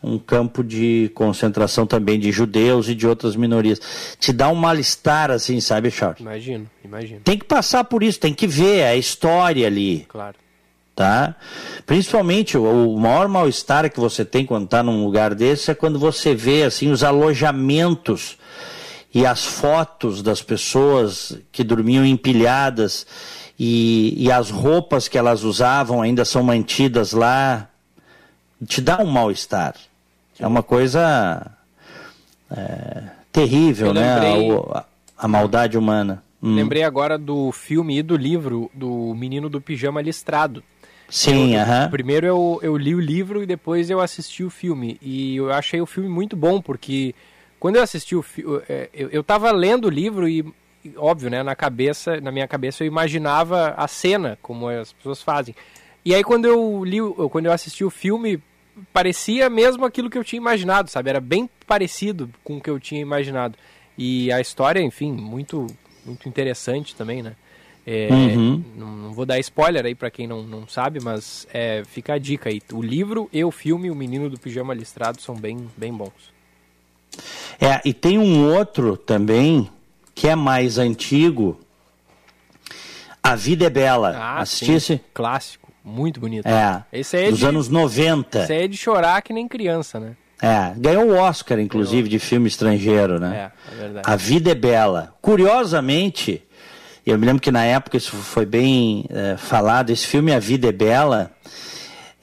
um campo de concentração também de judeus e de outras minorias. Te dá um mal-estar assim, sabe, Charles? Imagino, imagino. Tem que passar por isso, tem que ver a história ali. Claro. Tá? Principalmente o, o maior mal-estar que você tem quando está num lugar desse é quando você vê assim os alojamentos e as fotos das pessoas que dormiam empilhadas e, e as roupas que elas usavam ainda são mantidas lá, te dá um mal-estar. É uma coisa é, terrível, né? A, a, maldade humana. Hum. Lembrei agora do filme e do livro do Menino do Pijama Listrado. Sim, aham. Primeiro eu, eu li o livro e depois eu assisti o filme. E eu achei o filme muito bom, porque quando eu assisti o filme, é, eu, eu tava lendo o livro e, óbvio, né, na cabeça, na minha cabeça eu imaginava a cena, como as pessoas fazem. E aí quando eu li, quando eu assisti o filme, parecia mesmo aquilo que eu tinha imaginado, sabe? Era bem parecido com o que eu tinha imaginado. E a história, enfim, muito muito interessante também, né? É, uhum. não, não, vou dar spoiler aí para quem não, não sabe, mas é, fica a dica aí. O livro e o filme, O Menino do Pijama Listrado, são bem, bem bons. É, e tem um outro também, que é mais antigo. A Vida é Bela. Ah, Assistisse? Sim. Clássico, muito bonito. É, esse é dos de, anos 90. Esse é de chorar que nem criança, né? É, ganhou o Oscar, inclusive, ganhou. de filme estrangeiro, né? É, é verdade. A Vida é Bela. Curiosamente, Eu me lembro que na época isso foi bem é, falado. Esse filme A Vida é Bela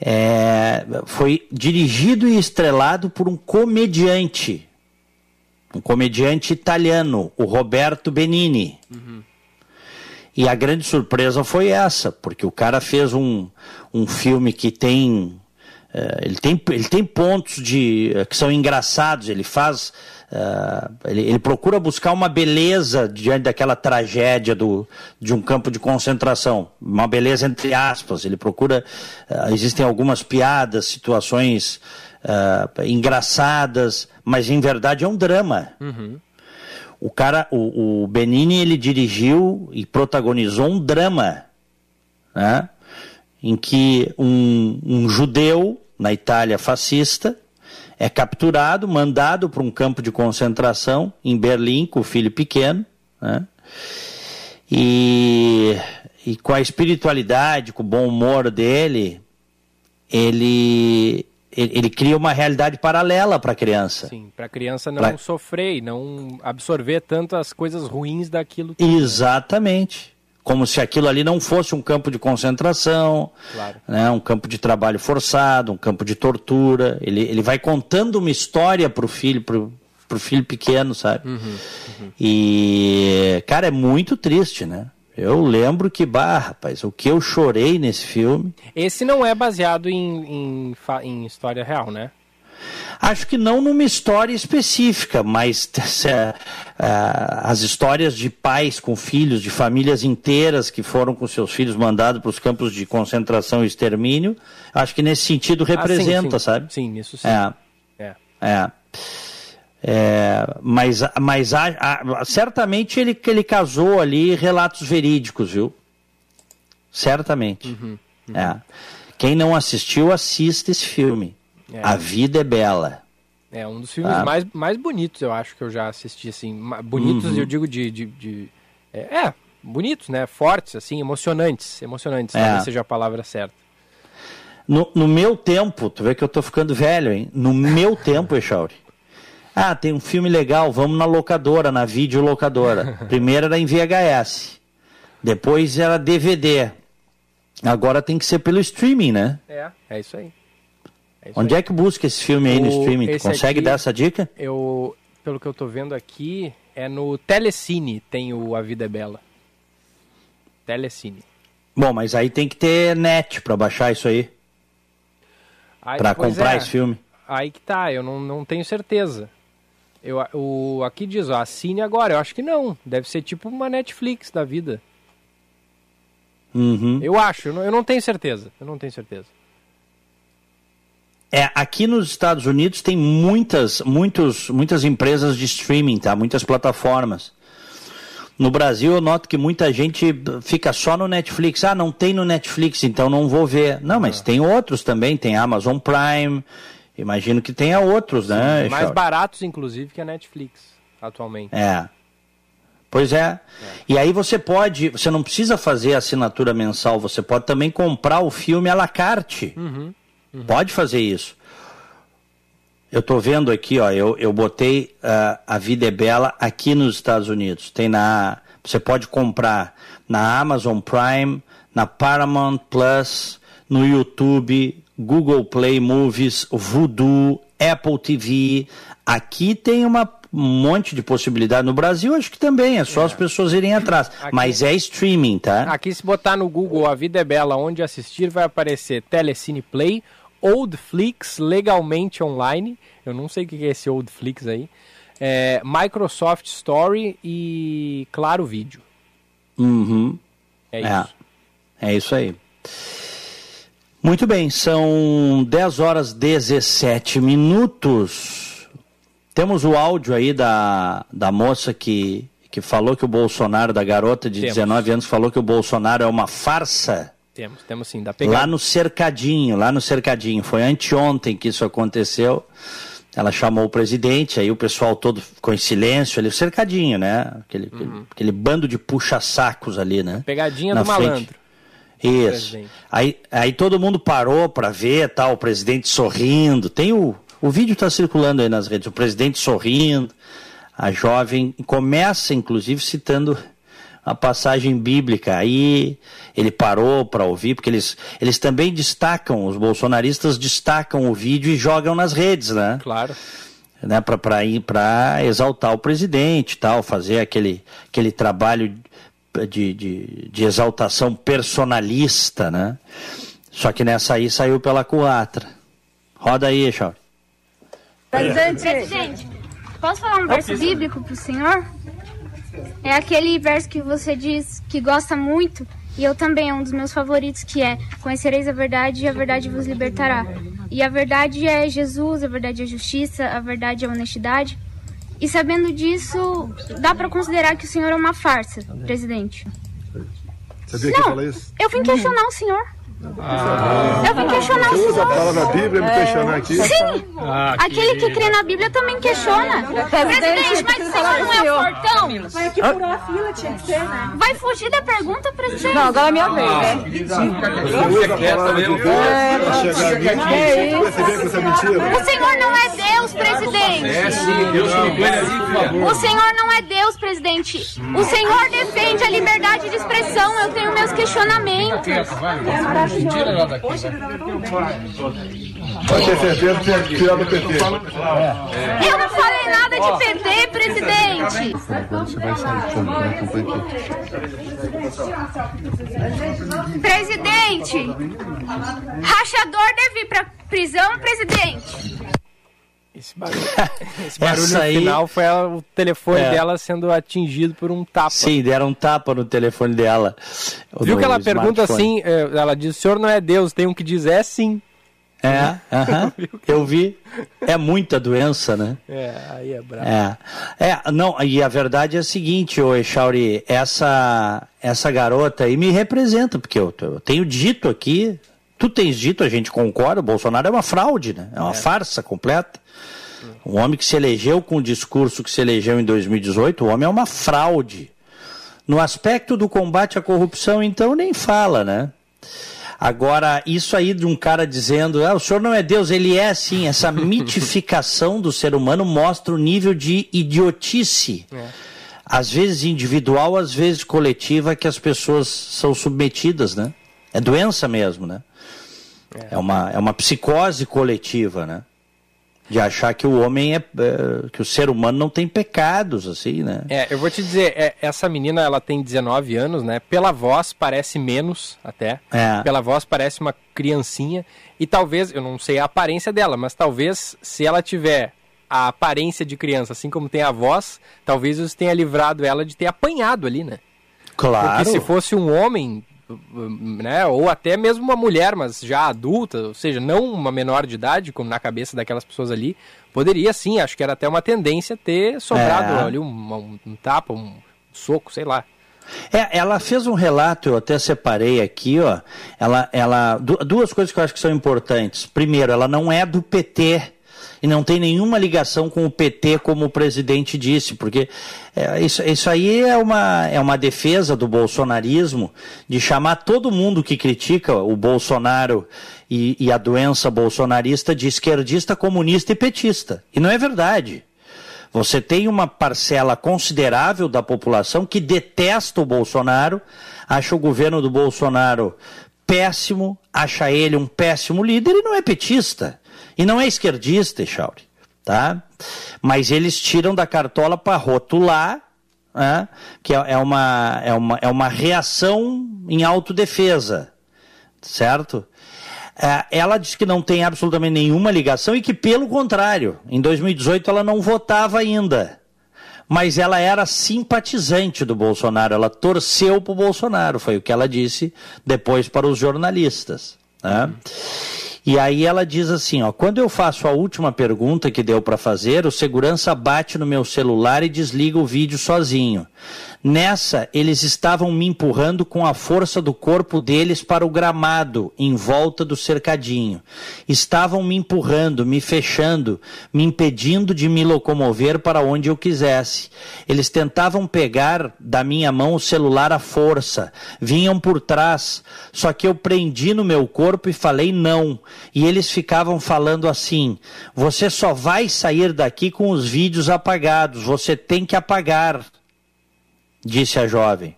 é, foi dirigido e estrelado por um comediante, um comediante italiano, o Roberto Benini. Uhum. E a grande surpresa foi essa, porque o cara fez um, um filme que tem Uh, ele, tem, ele tem pontos de, uh, que são engraçados, ele faz. Uh, ele, ele, procura buscar uma beleza diante daquela tragédia do, de um campo de concentração. Uma beleza entre aspas. Ele procura. existem algumas piadas, situações engraçadas, mas em verdade é um drama. Uhum. O cara, o, o Benini, ele dirigiu e protagonizou um drama, né? em que um, um judeu na Itália fascista, é capturado, mandado para um campo de concentração em Berlim com o filho pequeno, né? e, e com a espiritualidade, com o bom humor dele, ele, ele, ele cria uma realidade paralela para a criança. Sim, para a criança não pra... sofrer não absorver tanto as coisas ruins daquilo. Que... Exatamente como se aquilo ali não fosse um campo de concentração, claro. né, um campo de trabalho forçado, um campo de tortura. Ele, ele vai contando uma história para o filho, para o filho pequeno, sabe? Uhum, uhum. E, cara, é muito triste, né? Eu lembro que, bah, rapaz, o que eu chorei nesse filme. Esse não é baseado em, em, em história real, né? Acho que não numa história específica, mas é, as histórias de pais com filhos, de famílias inteiras que foram com seus filhos mandados para os campos de concentração e extermínio, acho que nesse sentido representa, ah, sim, sim. sabe? Sim, isso sim. É. é. é. É, mas mas certamente ele, ele casou ali relatos verídicos, viu? Certamente. Uhum, uhum. É. Quem não assistiu, assista esse filme. É. A Vida é Bela. É um dos filmes ah. mais, mais bonitos, eu acho, que eu já assisti, assim. Bonitos, uhum. eu digo, de... de, de é, é, bonitos, né? Fortes, assim, emocionantes. Emocionantes, é. talvez seja a palavra certa. No, no, meu tempo, tu vê que eu tô ficando velho, hein? No meu tempo, Echauri. Ah, tem um filme legal, vamos na locadora, na videolocadora. Primeiro era em VHS, depois era DVD. Agora tem que ser pelo streaming, né? É, é isso aí. É Onde aí. é que busca esse filme aí o, no streaming? Tu consegue aqui, dar essa dica? Eu, pelo que eu tô vendo aqui, é no Telecine tem o A Vida é Bela. Telecine. Bom, mas aí tem que ter net para baixar isso aí. aí para comprar é. esse filme. Aí que tá, eu não, não tenho certeza. Eu, o, aqui diz, ó, assine agora. Eu acho que não. Deve ser tipo uma Netflix da vida. Uhum. Eu acho, eu não, eu não tenho certeza. Eu não tenho certeza. É, aqui nos Estados Unidos tem muitas, muitos, muitas empresas de streaming, tá? Muitas plataformas. No Brasil eu noto que muita gente fica só no Netflix. Ah, não tem no Netflix, então não vou ver. Não, mas ah. tem outros também, tem Amazon Prime. Imagino que tenha outros, né? Mais baratos, inclusive, que a Netflix, atualmente. É. Pois é. é. E aí você pode, você não precisa fazer assinatura mensal, você pode também comprar o filme à la carte. Uhum. Uhum. Pode fazer isso. Eu estou vendo aqui, ó, eu, eu botei uh, a Vida é Bela aqui nos Estados Unidos. Tem na. Você pode comprar na Amazon Prime, na Paramount Plus, no YouTube, Google Play Movies, Vudu, Apple TV. Aqui tem uma um monte de possibilidade. No Brasil, acho que também, é só é. as pessoas irem atrás. Aqui, Mas é streaming, tá? Aqui, se botar no Google A Vida é Bela, onde assistir, vai aparecer Telecine Play Oldflix legalmente online. Eu não sei o que é esse Oldflix aí. É, Microsoft Story e Claro Vídeo. Uhum. É isso. É, é isso aí. Muito bem, são 10 horas 17 minutos. Temos o áudio aí da, da moça que, que falou que o Bolsonaro, da garota de Temos. 19 anos, falou que o Bolsonaro é uma farsa. Temos, temos sim. Da pegada. Lá no Cercadinho, lá no Cercadinho. Foi anteontem que isso aconteceu. Ela chamou o presidente, aí o pessoal todo ficou em silêncio ali, o cercadinho, né? Aquele, uhum. aquele, aquele, bando de puxa-sacos ali, né? Pegadinha Na do frente. malandro. Isso. Aí, aí todo mundo parou para ver tal, o presidente sorrindo. Tem o, o vídeo está circulando aí nas redes, o presidente sorrindo, a jovem começa, inclusive, citando a passagem bíblica. Aí ele parou para ouvir, porque eles, eles também destacam, os bolsonaristas destacam o vídeo e jogam nas redes, né? Claro. Né, para exaltar o presidente tal, fazer aquele, aquele trabalho de, de, de exaltação personalista, né? Só que nessa aí saiu pela culatra. Roda aí, Chauri. Presidente. Presidente, posso falar um verso bíblico para o senhor? É aquele verso que você diz que gosta muito, e eu também, é um dos meus favoritos, que é Conhecereis a verdade e a verdade vos libertará. E a verdade é Jesus, a verdade é a justiça, a verdade é a honestidade. E sabendo disso, dá para considerar que o senhor é uma farsa, presidente. Sabia que fala isso? Eu vim questionar o senhor. Ah. Eu vim questionar Você usa a palavra Bíblia me questionar aqui? Sim! Ah, Aquele que crê na Bíblia também questiona. Presidente, mas o senhor não é o fortão? Vai aqui furar a fila, tinha que ser, né? Vai fugir da pergunta, presidente? Não, agora é minha vez, né? Você usa a palavra de Deus para chegar aqui você vê que é mentira? O senhor não é Deus, presidente. É sim, Deus que me. O senhor não é Deus, presidente. O senhor defende a liberdade de expressão. Eu tenho meus questionamentos. Tira ela daqui. Pode ter certeza que é tirar do PT. Eu não falei nada de PT, presidente. Você vai sair como? Acompanha Presidente, rachador deve ir pra prisão, presidente. Esse barulho, esse barulho aí- final foi o telefone É. dela sendo atingido por um tapa. Sim, deram um tapa no telefone dela. Viu que ela pergunta assim, eh, ela diz, o senhor não é Deus, tem um que diz, é sim. É, aham, eu vi. É muita doença, né? É, aí é brabo. É. é, não, e a verdade é a seguinte, ô Echauri, essa, essa garota aí me representa, porque eu, eu tenho dito aqui, tu tens dito, a gente concorda, o Bolsonaro é uma fraude, né? É uma farsa completa. Um homem que se elegeu com o discurso que se elegeu em 2018, o homem é uma fraude. No aspecto do combate à corrupção, então, nem fala, né? Agora, isso aí de um cara dizendo, ah, o senhor não é Deus, ele é sim, essa mitificação do ser humano mostra o nível de idiotice, às vezes individual, às vezes coletiva, que as pessoas são submetidas, né? É doença mesmo, né? É, uma, é uma psicose coletiva, né? De achar que o homem é, é, que o ser humano não tem pecados, assim, né? É, eu vou te dizer, é, essa menina, ela tem 19 anos, né? Pela voz parece menos, até. É. Pela voz parece uma criancinha. E talvez, eu não sei a aparência dela, mas talvez se ela tiver a aparência de criança, assim como tem a voz, talvez isso tenha livrado ela de ter apanhado ali, né? Claro. Porque se fosse um homem, né, ou até mesmo uma mulher, mas já adulta, ou seja, não uma menor de idade, como na cabeça daquelas pessoas ali, poderia sim, acho que era até uma tendência ter sobrado É. ali um, um- um tapa, um soco, sei lá. É, ela fez um relato, eu até separei aqui, ó. Ela, ela, du- duas coisas que eu acho que são importantes. Primeiro, ela não é do PT e não tem nenhuma ligação com o PT, como o presidente disse, porque é, isso, isso aí é uma, é uma defesa do bolsonarismo de chamar todo mundo que critica o Bolsonaro e, e a doença bolsonarista de esquerdista, comunista e petista. E não é verdade. Você tem uma parcela considerável da população que detesta o Bolsonaro, acha o governo do Bolsonaro péssimo, acha ele um péssimo líder e não é petista. E não é esquerdista, Echauri, tá? Mas eles tiram da cartola para rotular, né? que é, é uma, é, uma, é uma reação em autodefesa, certo? É, ela diz que não tem absolutamente nenhuma ligação e que, pelo contrário, em 2018 ela não votava ainda. Mas ela era simpatizante do Bolsonaro, ela torceu para o Bolsonaro, foi o que ela disse depois para os jornalistas. né? E aí ela diz assim, ó, quando eu faço a última pergunta que deu para fazer, o segurança bate no meu celular e desliga o vídeo sozinho. Nessa, eles estavam me empurrando com a força do corpo deles para o gramado, em volta do cercadinho. Estavam me empurrando, me fechando, me impedindo de me locomover para onde eu quisesse. Eles tentavam pegar da minha mão o celular à força, vinham por trás, só que eu prendi no meu corpo e falei não. E eles ficavam falando assim: você só vai sair daqui com os vídeos apagados, você tem que apagar disse a jovem.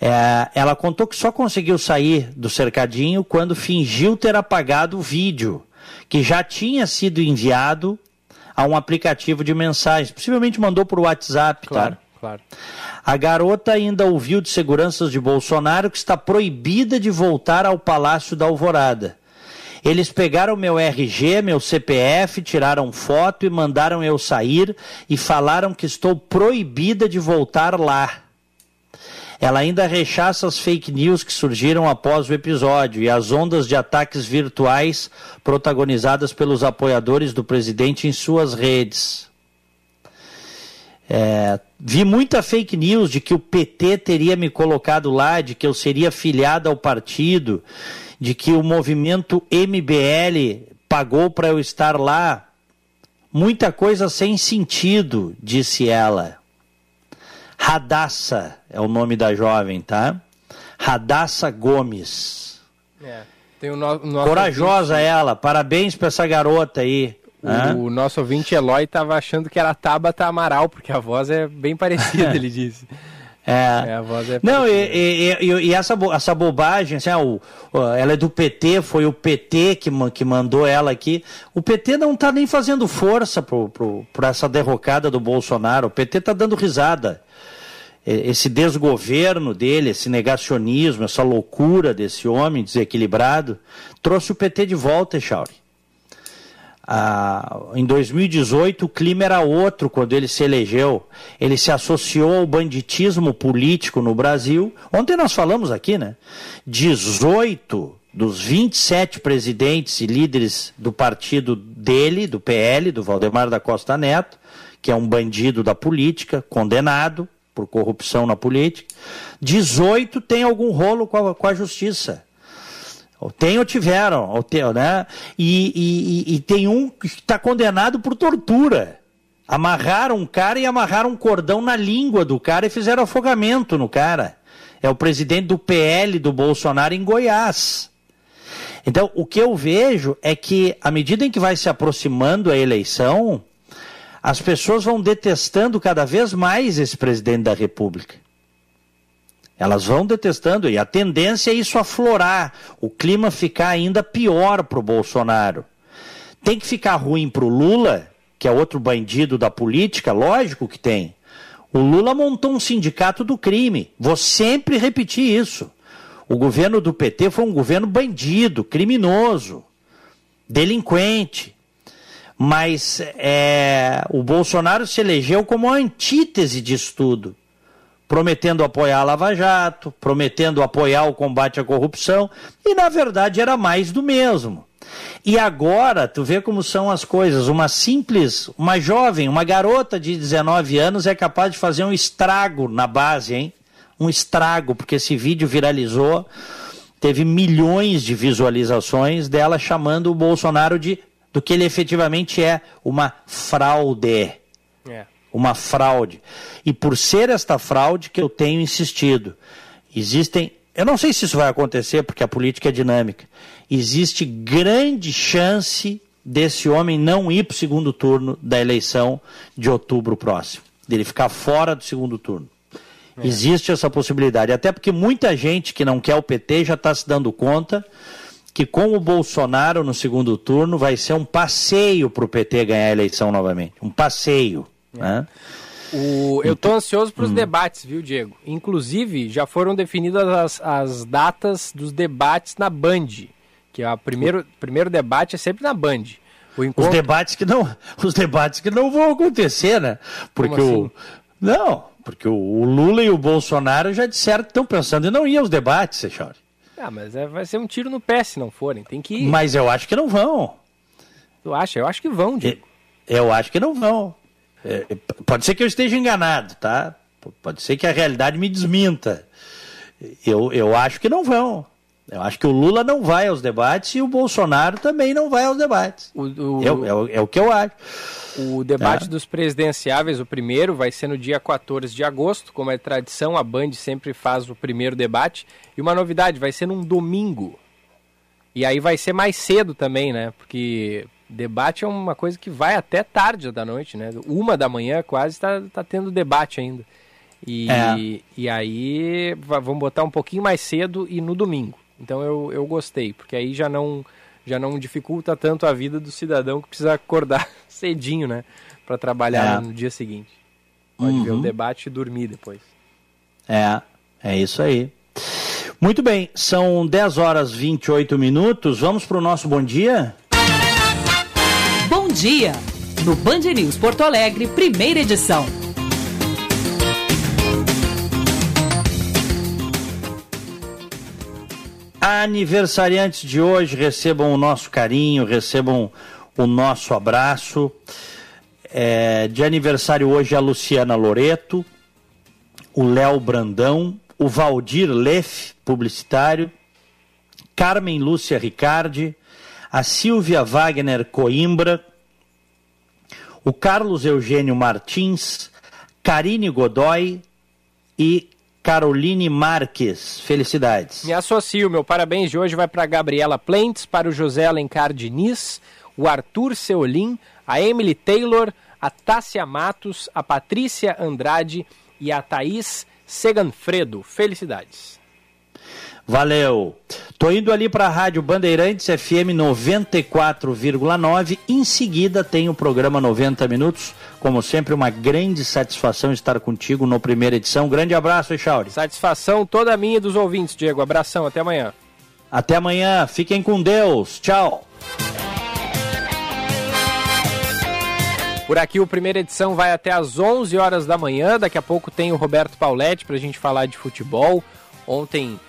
É, ela contou que só conseguiu sair do cercadinho quando fingiu ter apagado o vídeo, que já tinha sido enviado a um aplicativo de mensagens. Possivelmente mandou por WhatsApp, Claro, tá? claro. A garota ainda ouviu de seguranças de Bolsonaro que está proibida de voltar ao Palácio da Alvorada. Eles pegaram meu RG, meu CPF, tiraram foto e mandaram eu sair e falaram que estou proibida de voltar lá. Ela ainda rechaça as fake news que surgiram após o episódio e as ondas de ataques virtuais protagonizadas pelos apoiadores do presidente em suas redes. É, vi muita fake news de que o PT teria me colocado lá, de que eu seria filiado ao partido, de que o movimento MBL pagou para eu estar lá. Muita coisa sem sentido, disse ela. Radassa é o nome da jovem, tá? Radassa Gomes. É. Tem o no, nosso Corajosa ela, parabéns para essa garota aí. Hã? O nosso ouvinte Eloy estava achando que era Tabata Amaral, porque a voz é bem parecida, ele disse. É. a voz é Não, e, e- e- e essa, bo- essa bobagem, assim, ah, o- ela é do PT, foi o PT que, que mandou ela aqui. O PT não está nem fazendo força pra essa derrocada do Bolsonaro. O PT está dando risada. Esse desgoverno dele, esse negacionismo, essa loucura desse homem desequilibrado, trouxe o PT de volta, Echauri. Ah, em 2018 o clima era outro quando ele se elegeu. Ele se associou ao banditismo político no Brasil. Ontem nós falamos aqui, né? 18 dos 27 presidentes e líderes do partido dele, do PL, do Valdemar da Costa Neto, que é um bandido da política, condenado por corrupção na política. 18 tem algum rolo com a, com a justiça. Tem ou tiveram, ou tem, né? E, e- e- e tem um que está condenado por tortura. Amarraram um cara e amarraram um cordão na língua do cara e fizeram afogamento no cara. É o presidente do PL do Bolsonaro em Goiás. Então, o que eu vejo é que, à medida em que vai se aproximando a eleição, as pessoas vão detestando cada vez mais esse presidente da República. Elas vão detestando e a tendência é isso aflorar, o clima ficar ainda pior para o Bolsonaro. Tem que ficar ruim para o Lula, que é outro bandido da política, lógico que tem. O Lula montou um sindicato do crime. Vou sempre repetir isso. O governo do PT foi um governo bandido, criminoso, delinquente. Mas é, o Bolsonaro se elegeu como a antítese disso tudo prometendo apoiar a Lava Jato, prometendo apoiar o combate à corrupção, e na verdade era mais do mesmo. E agora, tu vê como são as coisas, uma simples, uma jovem, uma garota de 19 anos é capaz de fazer um estrago na base, hein? Um estrago, porque esse vídeo viralizou, teve milhões de visualizações dela chamando o Bolsonaro de do que ele efetivamente é, uma fraude É. uma fraude. E por ser esta fraude que eu tenho insistido, existem, eu não sei se isso vai acontecer porque a política é dinâmica. Existe grande chance desse homem não ir para o segundo turno da eleição de outubro próximo, dele ficar fora do segundo turno. Existe essa possibilidade, até porque muita gente que não quer o PT já está se dando conta que com o Bolsonaro no segundo turno vai ser um passeio para o PT ganhar a eleição novamente. Um passeio. Né? O- eu tô ansioso para os debates, viu, Diego? Inclusive, já foram definidas as, as datas dos debates na Band. Que é o primeiro, primeiro debate é sempre na Band. O Os encontro... debates que não, os debates que não vão acontecer, né? Porque Como o assim? não, porque o, Lula e o Bolsonaro já disseram que estão pensando em não ir aos debates, Seixore. Ah, mas é- vai ser um tiro no pé se não forem. Tem que ir. Mas eu acho que não vão. Tu acha? Eu acho que vão, Diego. Eu acho que não vão. É, é, pode ser que eu esteja enganado, tá? Pode ser que a realidade me desminta. Eu, eu acho que não vão. Eu acho que o Lula não vai aos debates e o Bolsonaro também não vai aos debates. O, o- Eu- é, o- é o que eu acho. O debate Tá. dos presidenciáveis, o primeiro, vai ser no dia 14 de agosto. Como é tradição, a Band sempre faz o primeiro debate. E uma novidade, vai ser num domingo. E aí vai ser mais cedo também, né? Porque debate é uma coisa que vai até tarde da noite, né? Uma da manhã quase está tá tendo debate ainda. E, É. e aí va- vamos botar um pouquinho mais cedo e no domingo. Então eu, eu gostei, porque aí já não, já não dificulta tanto a vida do cidadão que precisa acordar cedinho, né? Para trabalhar É. no dia seguinte. Pode ver o Uhum. debate e dormir depois. É, é isso aí. Muito bem, são 10 horas 28 minutos. Vamos para o nosso bom dia? Dia! No Band News Porto Alegre, primeira edição. Aniversariantes de hoje, recebam o nosso carinho, recebam o nosso abraço. É, de aniversário hoje a Luciana Loreto, o Léo Brandão, o Valdir Leff, publicitário, Carmen Lúcia Ricardi, a Silvia Wagner Coimbra, o Carlos Eugênio Martins, Karine Godoy e Caroline Marques. Felicidades. Me associo, meu parabéns de hoje vai para a Gabriela Plentes, para o José Alencar Diniz, o Arthur Seolim, a Emily Taylor, a Tássia Matos, a Patrícia Andrade e a Thaís Seganfredo. Felicidades. Valeu. Tô indo ali para a Rádio Bandeirantes FM 94,9. Em seguida tem o programa 90 Minutos. Como sempre, uma grande satisfação estar contigo no primeira edição. Grande abraço, Echauri. Satisfação toda minha e dos ouvintes, Diego. Abração, até amanhã. Até amanhã. Fiquem com Deus. Tchau. Por aqui o primeira edição vai até às 11 horas da manhã. Daqui a pouco tem o Roberto Pauletti para a gente falar de futebol. Ontem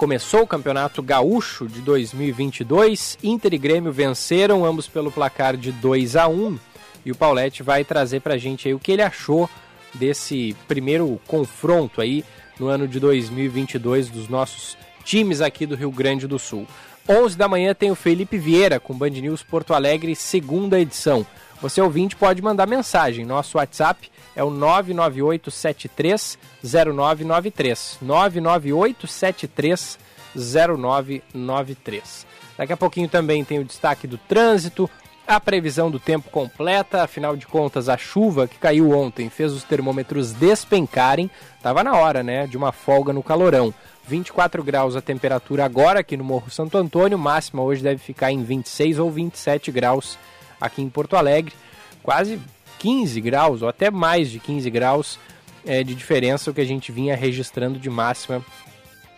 começou o Campeonato Gaúcho de 2022. Inter e Grêmio venceram ambos pelo placar de 2 a 1 e o Pauletti vai trazer para a gente aí o que ele achou desse primeiro confronto aí no ano de 2022 dos nossos times aqui do Rio Grande do Sul. 11 da manhã tem o Felipe Vieira com Band News Porto Alegre, segunda edição. Você ouvinte pode mandar mensagem. Nosso WhatsApp é o 998730993. 998730993. Daqui a pouquinho também tem o destaque do trânsito, a previsão do tempo completa, afinal de contas a chuva que caiu ontem fez os termômetros despencarem. Tava na hora, né, de uma folga no calorão. 24 graus a temperatura agora aqui no Morro Santo Antônio, máxima hoje deve ficar em 26 ou 27 graus aqui em Porto Alegre, quase 15 graus ou até mais de 15 graus é, de diferença o que a gente vinha registrando de máxima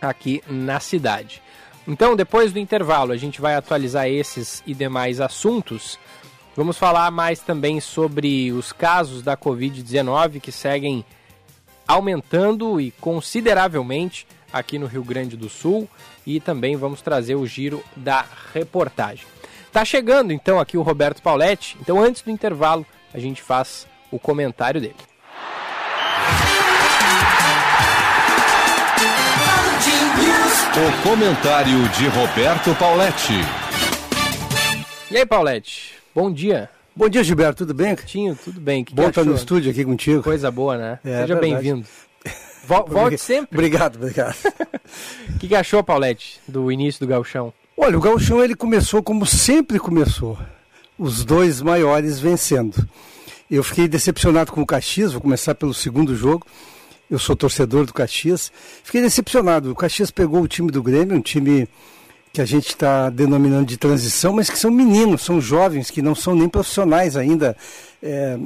aqui na cidade. Então, depois do intervalo, a gente vai atualizar esses e demais assuntos. Vamos falar mais também sobre os casos da Covid-19 que seguem aumentando e consideravelmente aqui no Rio Grande do Sul e também vamos trazer o giro da reportagem. Tá chegando então aqui o Roberto Pauletti. Então, antes do intervalo, a gente faz o comentário dele. O comentário de Roberto Pauletti. E aí, Pauletti? Bom dia. Bom dia, Gilberto. Tudo bem? Tinho, tudo bem. Que Bom estar no estúdio aqui contigo. Coisa boa, né? É, Seja bem-vindo. Vol- Volte sempre. Obrigado, obrigado. O que, que achou, Paulette, do início do gauchão? Olha, o Gauchão ele começou como sempre começou, os dois maiores vencendo. Eu fiquei decepcionado com o Caxias, vou começar pelo segundo jogo. Eu sou torcedor do Caxias. Fiquei decepcionado. O Caxias pegou o time do Grêmio, um time que a gente está denominando de transição, mas que são meninos, são jovens, que não são nem profissionais ainda. é,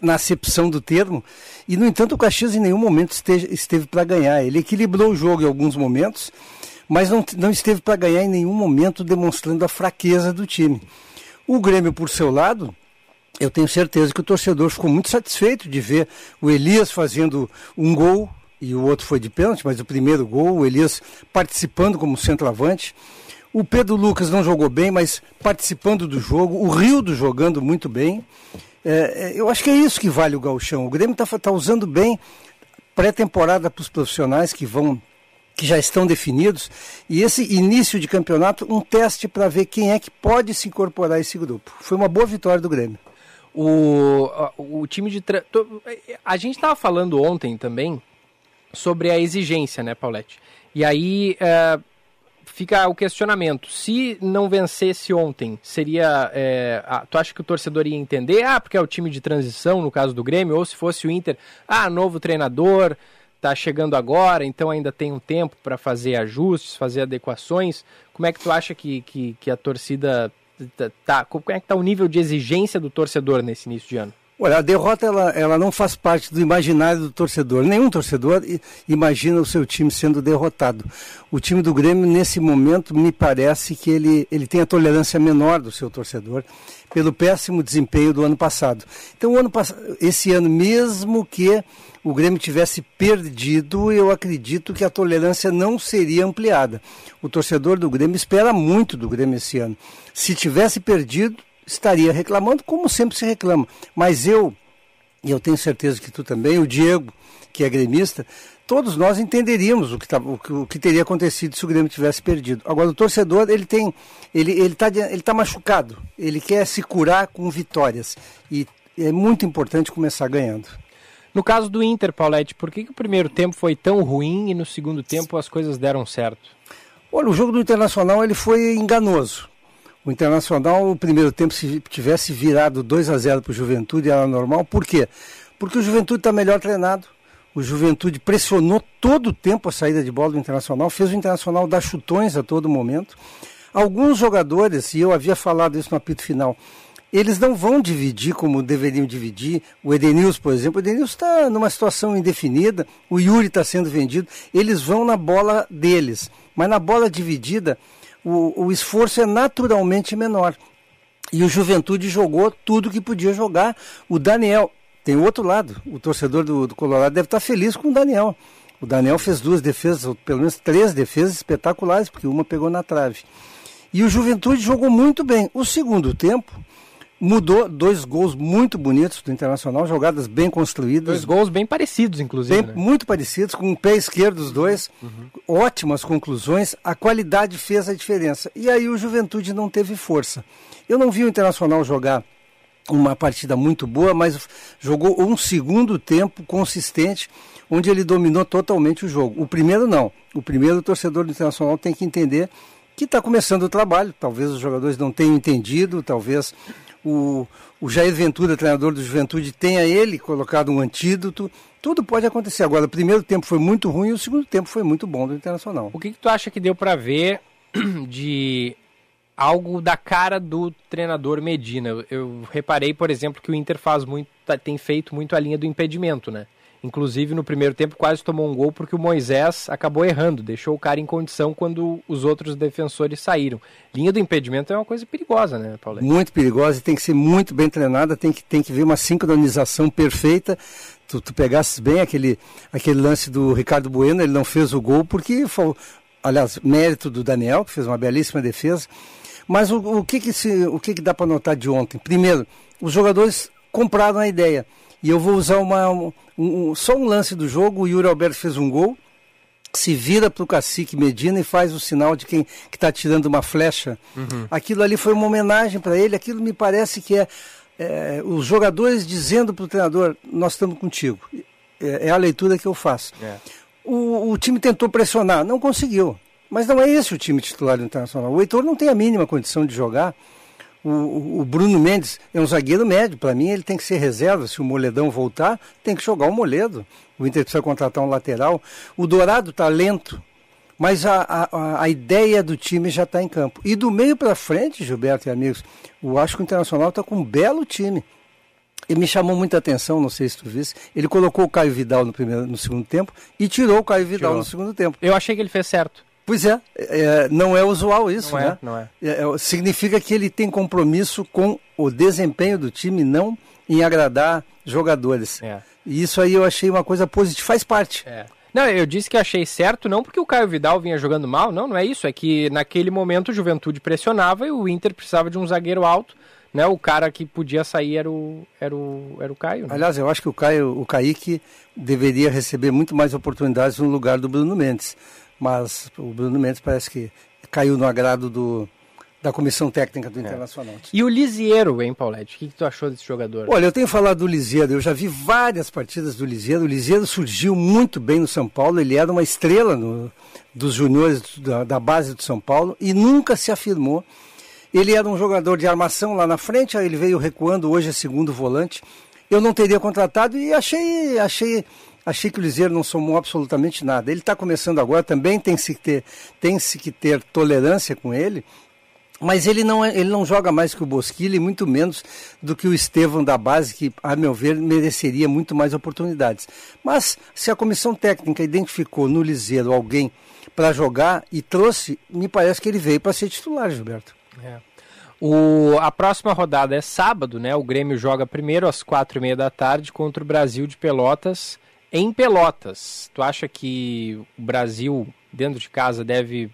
na, acepção do termo, e no entanto o Caxias em nenhum momento esteja- esteve para ganhar. Ele equilibrou o jogo em alguns momentos, mas não, não esteve para ganhar em nenhum momento, demonstrando a fraqueza do time. O Grêmio, por seu lado, eu tenho certeza que o torcedor ficou muito satisfeito de ver o Elias fazendo um gol, e o outro foi de pênalti, mas o primeiro gol, o Elias participando como centroavante. O Pedro Lucas não jogou bem, mas participando do jogo. O Rildo jogando muito bem. É, é, eu acho que é isso que vale o gauchão. O Grêmio está usando bem pré-temporada para os profissionais que vão que já estão definidos e esse início de campeonato um teste para ver quem é que pode se incorporar a esse grupo. Foi uma boa vitória do Grêmio. O, o time de. tra- A gente estava falando ontem também sobre a exigência, né, Paulette? E aí, é, fica o questionamento. Se não vencesse ontem, seria. É, tu acha que o torcedor ia entender? Ah, porque é o time de transição, no caso do Grêmio, ou se fosse o Inter, ah, novo treinador, tá chegando agora, então ainda tem um tempo para fazer ajustes, fazer adequações. Como é que tu acha que, que, que a torcida tá. Como é que tá o nível de exigência do torcedor nesse início de ano? Olha, a derrota ela, ela não faz parte do imaginário do torcedor. Nenhum torcedor imagina o seu time sendo derrotado. O time do Grêmio, nesse momento, me parece que ele, ele tem a tolerância menor do seu torcedor pelo péssimo desempenho do ano passado. Então, o ano esse ano, mesmo que o Grêmio tivesse perdido, eu acredito que a tolerância não seria ampliada. O torcedor do Grêmio espera muito do Grêmio esse ano. Se tivesse perdido, estaria reclamando, como sempre se reclama. Mas eu, e eu tenho certeza que tu também, o Diego, que é gremista, todos nós entenderíamos o que, tá, o, que, o que teria acontecido se o Grêmio tivesse perdido. Agora, o torcedor, ele tem, ele ele está ele tá machucado, ele quer se curar com vitórias. E é muito importante começar ganhando. No caso do Inter, Paulette, por que, que o primeiro tempo foi tão ruim e no segundo tempo as coisas deram certo? Olha, o jogo do Internacional ele foi enganoso. O Internacional, o primeiro tempo, se tivesse virado 2 a 0 para o Juventude, era normal. Por quê? Porque o Juventude está melhor treinado. O Juventude pressionou todo o tempo a saída de bola do Internacional, fez o Internacional dar chutões a todo momento. Alguns jogadores, e eu havia falado isso no apito final, eles não vão dividir como deveriam dividir. O Edenilson, por exemplo, o Edenilson está numa situação indefinida, o Yuri está sendo vendido. Eles vão na bola deles, mas na bola dividida o, o esforço é naturalmente menor. E o Juventude jogou tudo que podia jogar. O Daniel, tem outro lado, o torcedor do, do Colorado deve estar feliz com o Daniel. O Daniel fez duas defesas, pelo menos três defesas espetaculares, porque uma pegou na trave. E o Juventude jogou muito bem. O segundo tempo, mudou dois gols muito bonitos do Internacional, jogadas bem construídas. Dois gols bem parecidos, inclusive. Bem, né? Muito parecidos, com o pé esquerdo dos dois. Uhum. Ótimas conclusões. A qualidade fez a diferença. E aí o Juventude não teve força. Eu não vi o Internacional jogar uma partida muito boa, mas jogou um segundo tempo consistente, onde ele dominou totalmente o jogo. O primeiro não. O primeiro o torcedor do Internacional tem que entender que está começando o trabalho. Talvez os jogadores não tenham entendido, talvez o, o Jair Ventura, treinador do Juventude, tenha ele colocado um antídoto. Tudo pode acontecer. Agora, o primeiro tempo foi muito ruim e o segundo tempo foi muito bom do Internacional. O que, que tu acha que deu para ver de algo da cara do treinador Medina? Eu, reparei, por exemplo, que o Inter faz muito, tá, tem feito muito a linha do impedimento, né? Inclusive, no primeiro tempo, quase tomou um gol porque o Moisés acabou errando, deixou o cara em condição quando os outros defensores saíram. Linha do impedimento é uma coisa perigosa, né, Paulo? Muito perigosa e tem que ser muito bem treinada, tem que, tem que ver uma sincronização perfeita. Tu, tu pegasses bem aquele, aquele lance do Ricardo Bueno, ele não fez o gol porque, foi, aliás, mérito do Daniel, que fez uma belíssima defesa. Mas o, o que, que, se, o que, que dá para notar de ontem? Primeiro, os jogadores compraram a ideia. E eu vou usar uma, um, um, só um lance do jogo. O Yuri Alberto fez um gol, se vira para o cacique Medina e faz o sinal de quem que está tirando uma flecha. Uhum. Aquilo ali foi uma homenagem para ele. Aquilo me parece que é, é os jogadores dizendo para o treinador: Nós estamos contigo. É, é, a leitura que eu faço. É. O, o time tentou pressionar, não conseguiu. Mas não é esse o time titular do Internacional. O Heitor não tem a mínima condição de jogar. O, o, Bruno Mendes é um zagueiro médio. Para mim, ele tem que ser reserva. Se o Moledão voltar, tem que jogar o Moledo. O Inter precisa contratar um lateral. O Dourado está lento, mas a, a, a, ideia do time já está em campo. E do meio para frente, Gilberto e amigos, eu acho que o Internacional está com um belo time. E me chamou muita atenção, não sei se tu visse, ele colocou o Caio Vidal no, primeiro, no segundo tempo e tirou o Caio Vidal tirou. no segundo tempo. Eu achei que ele fez certo. Pois é, é, não é usual isso, não é, né? Não é. é, é significa que ele tem compromisso com o desempenho do time, não em agradar jogadores. É. E isso aí eu achei uma coisa positiva, faz parte. É. Não, eu disse que achei certo, não porque o Caio Vidal vinha jogando mal, não, não é isso. É que naquele momento o Juventude pressionava e o Inter precisava de um zagueiro alto. Né, o cara que podia sair era o, era o, era o Caio. Né? Aliás, eu acho que o Caio, o Kaique deveria receber muito mais oportunidades no lugar do Bruno Mendes mas o Bruno Mendes parece que caiu no agrado do, da comissão técnica do Internacional. E o Lisieiro, hein, Paulette? O que, que tu achou desse jogador? Olha, eu tenho falado do Lisieiro, eu já vi várias partidas do Lisieiro. O Lisieiro surgiu muito bem no São Paulo, ele era uma estrela no, dos juniores da, da base do São Paulo e nunca se afirmou. Ele era um jogador de armação lá na frente, aí ele veio recuando, hoje é segundo volante. Eu não teria contratado e achei, achei, achei que o Liseiro não somou absolutamente nada. Ele está começando agora, também tem -se que ter, tem -se que ter tolerância com ele, mas ele não, é, ele não joga mais que o Bosquilha e muito menos do que o Estevão da base, que, a meu ver, mereceria muito mais oportunidades. Mas se a comissão técnica identificou no Liseiro alguém para jogar e trouxe, me parece que ele veio para ser titular, Gilberto. É. O, a próxima rodada é sábado, né? O Grêmio joga primeiro às quatro e meia da tarde contra o Brasil de Pelotas em Pelotas. Tu acha que o Brasil dentro de casa deve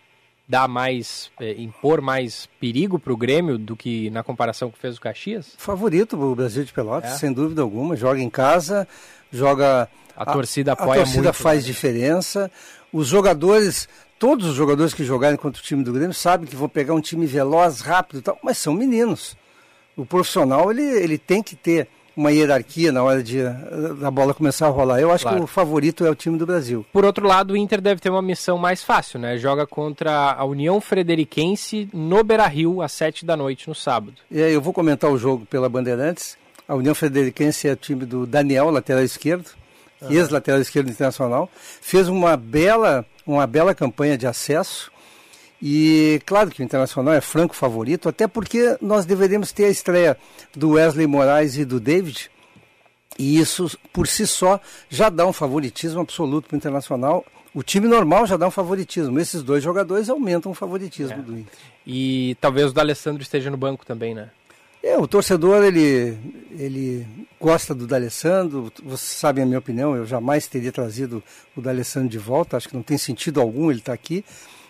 dar mais, é, impor mais perigo para o Grêmio do que na comparação que fez o Caxias? Favorito o Brasil de Pelotas, é. sem dúvida alguma. Joga em casa, joga. A, a torcida apoia A torcida muito, faz né? diferença. Os jogadores todos os jogadores que jogarem contra o time do Grêmio sabem que vão pegar um time veloz, rápido e tal, mas são meninos. O profissional, ele, ele tem que ter uma hierarquia na hora de da bola começar a rolar. Eu acho claro. que o favorito é o time do Brasil. Por outro lado, o Inter deve ter uma missão mais fácil, né? Joga contra a União Frederiquense no Beira-Rio às sete da noite no sábado. E aí eu vou comentar o jogo pela Bandeirantes. A União Frederiquense é o time do Daniel, lateral esquerdo, uhum. ex-lateral esquerdo internacional. Fez uma bela uma bela campanha de acesso. E claro que o Internacional é franco favorito, até porque nós deveríamos ter a estreia do Wesley Moraes e do David. E isso, por si só, já dá um favoritismo absoluto para o Internacional. O time normal já dá um favoritismo. Esses dois jogadores aumentam o favoritismo é. do Inter. E talvez o D'Alessandro esteja no banco também, né? É, o torcedor, ele, ele gosta do D'Alessandro, vocês sabem a minha opinião, eu jamais teria trazido o D'Alessandro de volta, acho que não tem sentido algum ele estar tá aqui,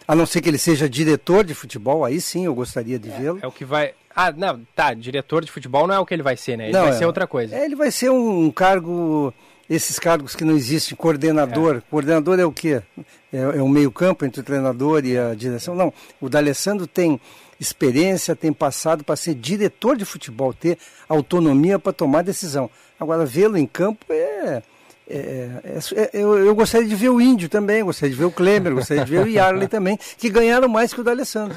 a não ser que ele seja diretor de futebol, aí sim eu gostaria de é, vê-lo. É o que vai... Ah, não, tá, diretor de futebol não é o que ele vai ser, né? Ele não, vai é, ser outra coisa. É, ele vai ser um cargo, esses cargos que não existem, coordenador. É. Coordenador é o quê? É, é o meio campo entre o treinador e a direção? Não, o D'Alessandro tem experiência, tem passado para ser diretor de futebol, ter autonomia para tomar decisão. Agora, vê-lo em campo é. É, é, é eu, eu, gostaria de ver o Índio também, gostaria de ver o Klemer, gostaria de ver o Yarley também, que ganharam mais que o D'Alessandro.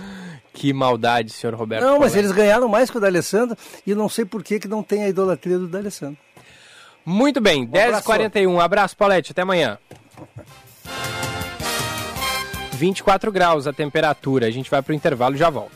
Que maldade, senhor Roberto. Não, mas eles ganharam mais que o D'Alessandro e não sei por que, que não tem a idolatria do D'Alessandro. Muito bem, um 10h41. Um abraço, Paulette. Até amanhã. 24 graus a temperatura. A gente vai para o intervalo e já volta.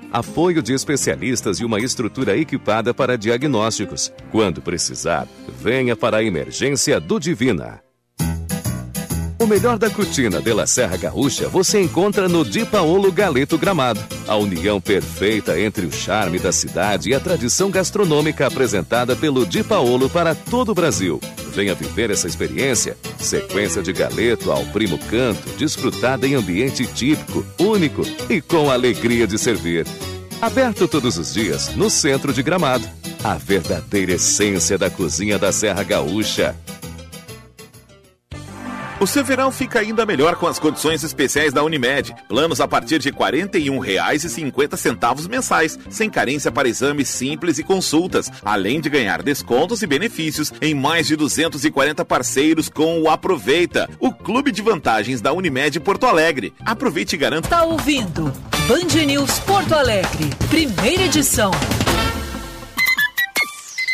apoio de especialistas e uma estrutura equipada para diagnósticos. Quando precisar, venha para a emergência do Divina. O melhor da cutina de La Serra Gaúcha você encontra no Di Paolo Galeto Gramado. A união perfeita entre o charme da cidade e a tradição gastronômica apresentada pelo Di Paolo para todo o Brasil. Venha viver essa experiência. Sequência de galeto ao primo canto, desfrutada em ambiente típico, único e com alegria de servir. Aberto todos os dias no centro de Gramado. A verdadeira essência da cozinha da Serra Gaúcha. O seu verão fica ainda melhor com as condições especiais da Unimed. Planos a partir de R$ 41,50 mensais, sem carência para exames simples e consultas, além de ganhar descontos e benefícios em mais de 240 parceiros com o Aproveita, o clube de vantagens da Unimed Porto Alegre. Aproveite e garanta. Tá ouvindo? Band News Porto Alegre, primeira edição.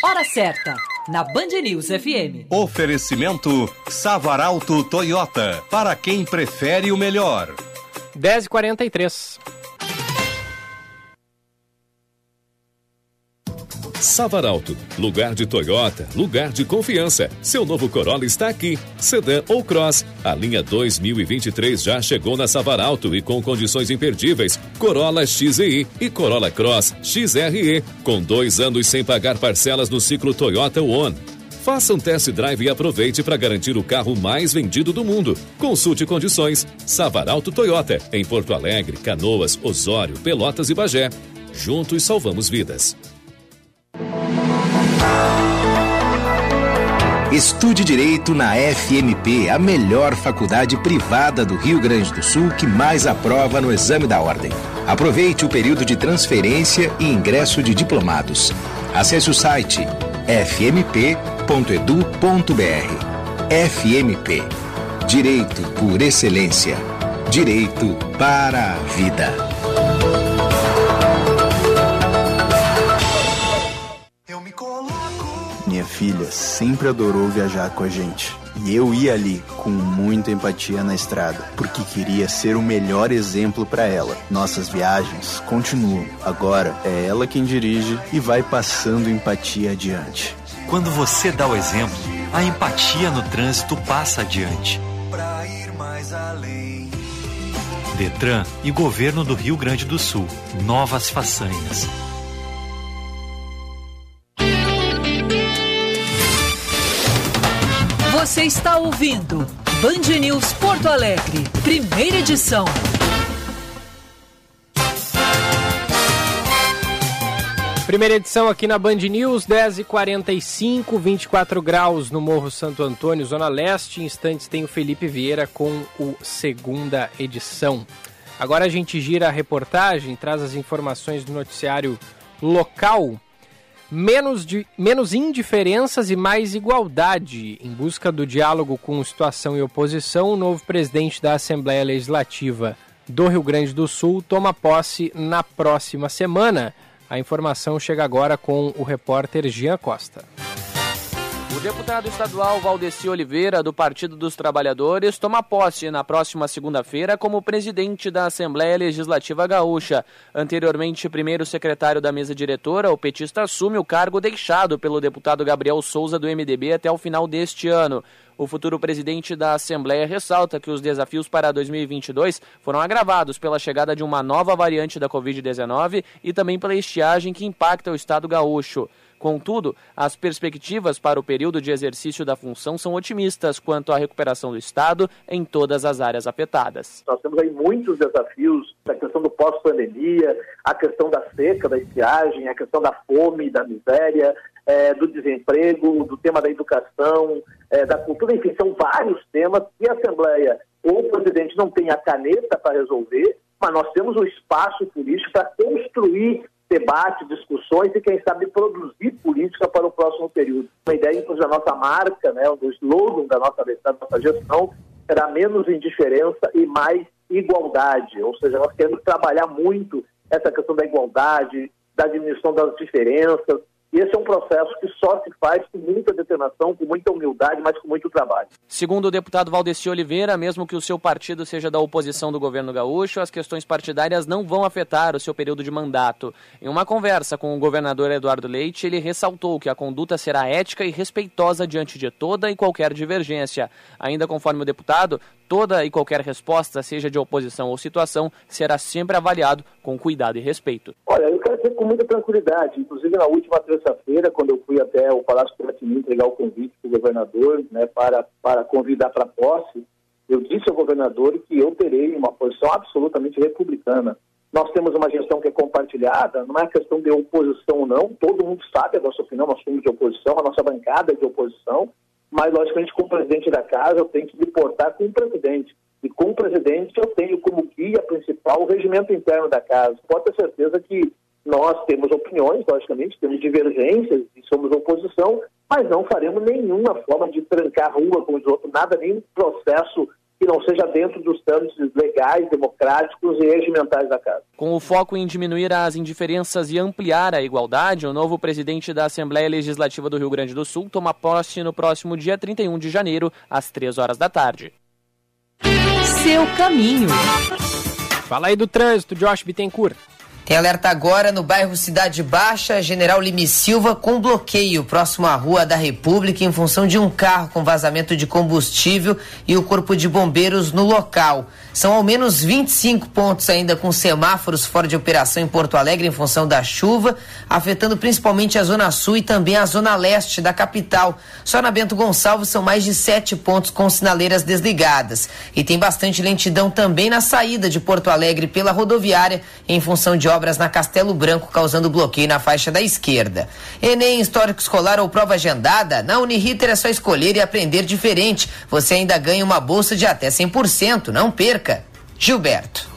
Hora certa na Band News FM. Oferecimento Savaralto Toyota, para quem prefere o melhor. 10h43. Savaralto, lugar de Toyota, lugar de confiança. Seu novo Corolla está aqui. Sedã ou Cross. A linha 2023 já chegou na Savaralto e com condições imperdíveis. Corolla XEI e Corolla Cross XRE, com dois anos sem pagar parcelas no ciclo Toyota One. Faça um test drive e aproveite para garantir o carro mais vendido do mundo. Consulte condições. Savaralto Toyota, em Porto Alegre, Canoas, Osório, Pelotas e Bagé. Juntos salvamos vidas. Estude Direito na FMP, a melhor faculdade privada do Rio Grande do Sul que mais aprova no exame da ordem. Aproveite o período de transferência e ingresso de diplomados. Acesse o site fmp.edu.br. FMP Direito por Excelência. Direito para a Vida. Filha sempre adorou viajar com a gente. E eu ia ali com muita empatia na estrada, porque queria ser o melhor exemplo para ela. Nossas viagens continuam. Agora é ela quem dirige e vai passando empatia adiante. Quando você dá o exemplo, a empatia no trânsito passa adiante. Pra ir mais além. Detran e Governo do Rio Grande do Sul. Novas façanhas. Você está ouvindo Band News Porto Alegre, primeira edição. Primeira edição aqui na Band News, 10h45, 24 graus no Morro Santo Antônio, Zona Leste. Em instantes tem o Felipe Vieira com o segunda edição. Agora a gente gira a reportagem, traz as informações do noticiário local. Menos, de, menos indiferenças e mais igualdade. Em busca do diálogo com situação e oposição, o novo presidente da Assembleia Legislativa do Rio Grande do Sul toma posse na próxima semana. A informação chega agora com o repórter Jean Costa. O deputado estadual Valdeci Oliveira, do Partido dos Trabalhadores, toma posse na próxima segunda-feira como presidente da Assembleia Legislativa Gaúcha. Anteriormente, primeiro secretário da mesa diretora, o petista assume o cargo deixado pelo deputado Gabriel Souza, do MDB, até o final deste ano. O futuro presidente da Assembleia ressalta que os desafios para 2022 foram agravados pela chegada de uma nova variante da Covid-19 e também pela estiagem que impacta o estado gaúcho. Contudo, as perspectivas para o período de exercício da função são otimistas quanto à recuperação do Estado em todas as áreas afetadas. Nós temos aí muitos desafios, a questão do pós-pandemia, a questão da seca, da estiagem, a questão da fome, da miséria, é, do desemprego, do tema da educação, é, da cultura, enfim, são vários temas que a Assembleia ou o presidente não tem a caneta para resolver, mas nós temos o espaço político para construir debate, discussões e, quem sabe, produzir política para o próximo período. Uma ideia, inclusive, da nossa marca, né, do slogan da nossa, da nossa gestão, será menos indiferença e mais igualdade. Ou seja, nós queremos trabalhar muito essa questão da igualdade, da diminuição das diferenças, e esse é um processo que só se faz com muita determinação, com muita humildade, mas com muito trabalho. Segundo o deputado Valdeci Oliveira, mesmo que o seu partido seja da oposição do governo gaúcho, as questões partidárias não vão afetar o seu período de mandato. Em uma conversa com o governador Eduardo Leite, ele ressaltou que a conduta será ética e respeitosa diante de toda e qualquer divergência. Ainda conforme o deputado, toda e qualquer resposta, seja de oposição ou situação, será sempre avaliado com cuidado e respeito. Olha, eu quero dizer com muita tranquilidade. Inclusive, na última terça-feira, quando eu fui até o Palácio Piratini entregar o convite para o governador, né, para, para convidar para posse, eu disse ao governador que eu terei uma posição absolutamente republicana. Nós temos uma gestão que é compartilhada, não é questão de oposição ou não, todo mundo sabe a nossa opinião, nós somos de oposição, a nossa bancada é de oposição, mas, logicamente, como presidente da casa, eu tenho que me portar com o presidente. E com o presidente, eu tenho como guia principal o regimento interno da casa. Pode ter certeza que nós temos opiniões, logicamente, temos divergências e somos oposição, mas não faremos nenhuma forma de trancar a rua com os outros, nada, nenhum processo que não seja dentro dos trâmites legais, democráticos e regimentais da Casa. Com o foco em diminuir as indiferenças e ampliar a igualdade, o novo presidente da Assembleia Legislativa do Rio Grande do Sul toma posse no próximo dia 31 de janeiro, às 3 horas da tarde. Seu caminho. Fala aí do trânsito, Josh Bittencourt. Tem alerta agora no bairro Cidade Baixa, General Lime Silva, com bloqueio próximo à Rua da República em função de um carro com vazamento de combustível e o Corpo de Bombeiros no local. São ao menos 25 pontos ainda com semáforos fora de operação em Porto Alegre em função da chuva, afetando principalmente a Zona Sul e também a Zona Leste da capital. Só na Bento Gonçalves são mais de sete pontos com sinaleiras desligadas. E tem bastante lentidão também na saída de Porto Alegre pela rodoviária em função de obras na Castelo Branco, causando bloqueio na faixa da esquerda. Enem, histórico escolar ou prova agendada? Na Uniriter é só escolher e aprender diferente. Você ainda ganha uma bolsa de até 100%. Não perca! Gilberto.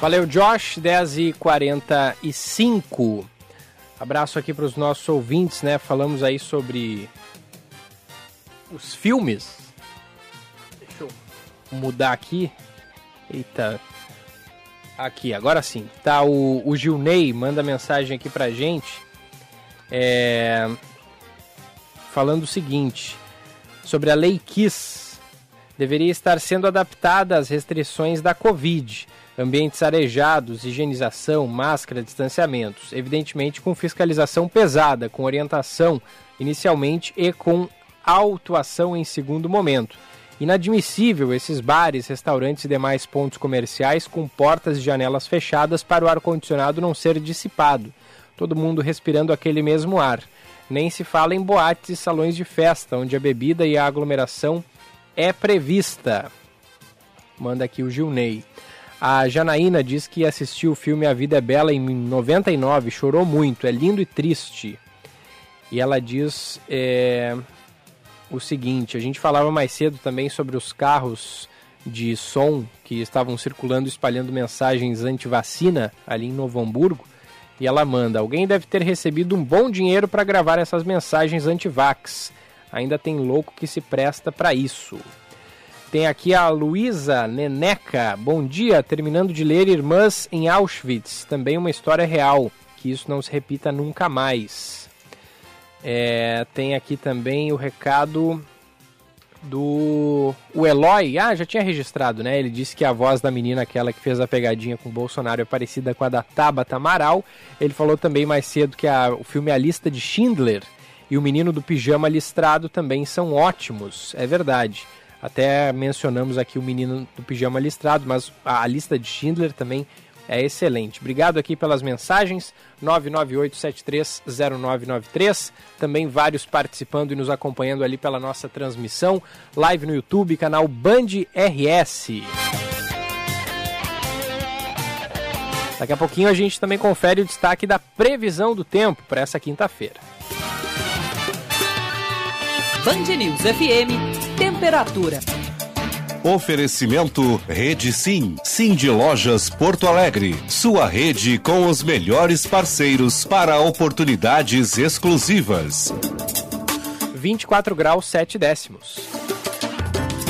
Valeu, Josh, 10 e 45 Abraço aqui para os nossos ouvintes, né? Falamos aí sobre os filmes. Deixa eu mudar aqui. Eita, Aqui, agora sim. Tá, o, o Gilney manda mensagem aqui pra gente. É, falando o seguinte: sobre a Lei Kiss. Deveria estar sendo adaptada às restrições da Covid. Ambientes arejados, higienização, máscara, distanciamentos. Evidentemente com fiscalização pesada, com orientação inicialmente e com autuação em segundo momento Inadmissível esses bares, restaurantes e demais pontos comerciais com portas e janelas fechadas para o ar-condicionado não ser dissipado. Todo mundo respirando aquele mesmo ar. Nem se fala em boates e salões de festa, onde a bebida e a aglomeração é prevista. Manda aqui o Gilney. A Janaína diz que assistiu o filme A Vida é Bela em 99, chorou muito, é lindo e triste. E ela diz é, o seguinte: a gente falava mais cedo também sobre os carros de som que estavam circulando espalhando mensagens anti-vacina ali em Novo Hamburgo. E ela manda: alguém deve ter recebido um bom dinheiro para gravar essas mensagens anti-vax. Ainda tem louco que se presta para isso. Tem aqui a Luísa Neneca. Bom dia, terminando de ler Irmãs em Auschwitz. Também uma história real. Que isso não se repita nunca mais. É, tem aqui também o recado do o Eloy. Ah, já tinha registrado, né? Ele disse que a voz da menina, aquela que fez a pegadinha com o Bolsonaro, é parecida com a da Tabata Amaral. Ele falou também mais cedo que a, o filme A Lista de Schindler e o Menino do Pijama Listrado também são ótimos. É verdade. Até mencionamos aqui o Menino do Pijama Listrado, mas a, a lista de Schindler também é excelente. Obrigado aqui pelas mensagens, 998730993. Também vários participando e nos acompanhando ali pela nossa transmissão. Live no YouTube, canal Band RS. Daqui a pouquinho a gente também confere o destaque da previsão do tempo para essa quinta-feira. Band News FM, temperatura. Oferecimento Rede Sim, Sim de Lojas Porto Alegre. Sua rede com os melhores parceiros para oportunidades exclusivas. 24 graus 7 décimos.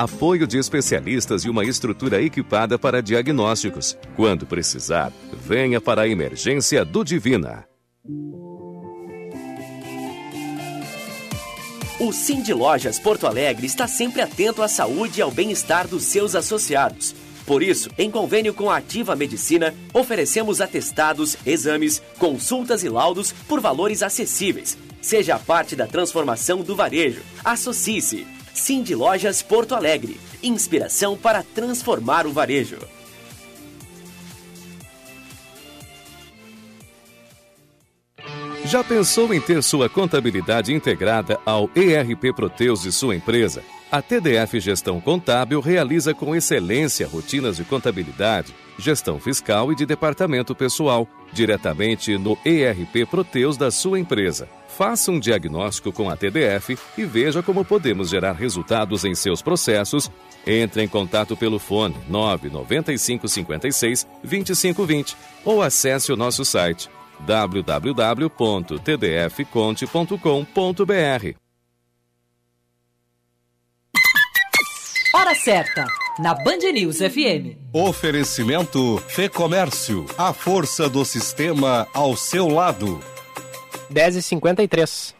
apoio de especialistas e uma estrutura equipada para diagnósticos. Quando precisar, venha para a emergência do Divina. O Sim de Lojas Porto Alegre está sempre atento à saúde e ao bem-estar dos seus associados. Por isso, em convênio com a Ativa Medicina, oferecemos atestados, exames, consultas e laudos por valores acessíveis. Seja parte da transformação do varejo. Associe-se. Cindy Lojas Porto Alegre. Inspiração para transformar o varejo. Já pensou em ter sua contabilidade integrada ao ERP Proteus de sua empresa? A TDF Gestão Contábil realiza com excelência rotinas de contabilidade, gestão fiscal e de departamento pessoal, diretamente no ERP Proteus da sua empresa Faça um diagnóstico com a TDF e veja como podemos gerar resultados em seus processos. Entre em contato pelo fone 995 56 2520 ou acesse o nosso site www.tdfconte.com.br. Hora certa, na Band News FM. Oferecimento Fê Comércio, a força do sistema ao seu lado. 10h53.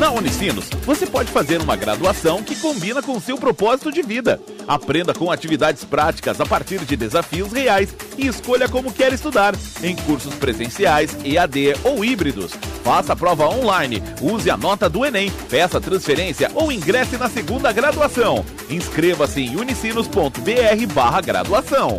Na Unicinos, você pode fazer uma graduação que combina com o seu propósito de vida. Aprenda com atividades práticas a partir de desafios reais e escolha como quer estudar, em cursos presenciais, EAD ou híbridos. Faça a prova online, use a nota do Enem, peça transferência ou ingresse na segunda graduação. Inscreva-se em unicinos.br barra graduação.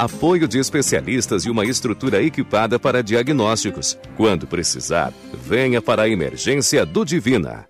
apoio de especialistas e uma estrutura equipada para diagnósticos. Quando precisar, venha para a emergência do Divina.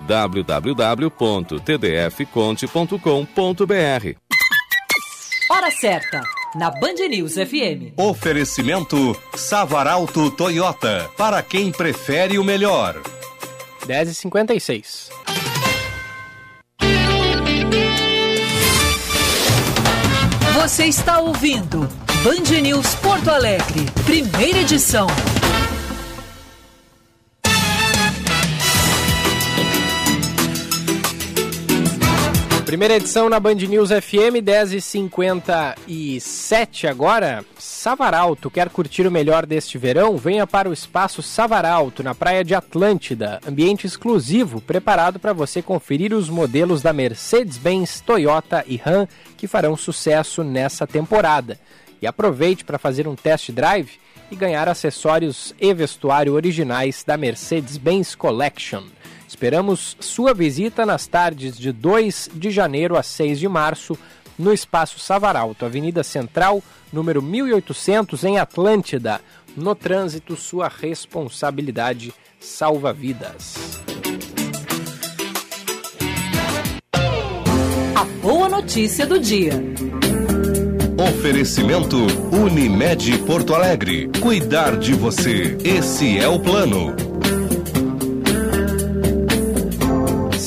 www.tdfconte.com.br. Hora certa, na Band News FM. Oferecimento Savaralto Toyota, para quem prefere o melhor. 10h56. Você está ouvindo Band News Porto Alegre, primeira edição. Primeira edição na Band News FM, 10h57 agora. Savaralto, quer curtir o melhor deste verão? Venha para o Espaço Savaralto, na praia de Atlântida. Ambiente exclusivo, preparado para você conferir os modelos da Mercedes-Benz, Toyota e Ram que farão sucesso nessa temporada. E aproveite para fazer um test drive e ganhar acessórios e vestuário originais da Mercedes-Benz Collection. Esperamos sua visita nas tardes de 2 de janeiro a 6 de março no Espaço Savaralto, Avenida Central, número 1800, em Atlântida. No trânsito, sua responsabilidade salva vidas. A boa notícia do dia. Oferecimento Unimed Porto Alegre. Cuidar de você. Esse é o plano.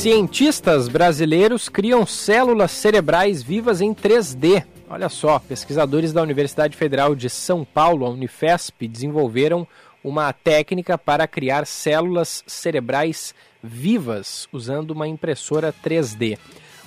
Cientistas brasileiros criam células cerebrais vivas em 3D. Olha só, pesquisadores da Universidade Federal de São Paulo, a Unifesp, desenvolveram uma técnica para criar células cerebrais vivas usando uma impressora 3D.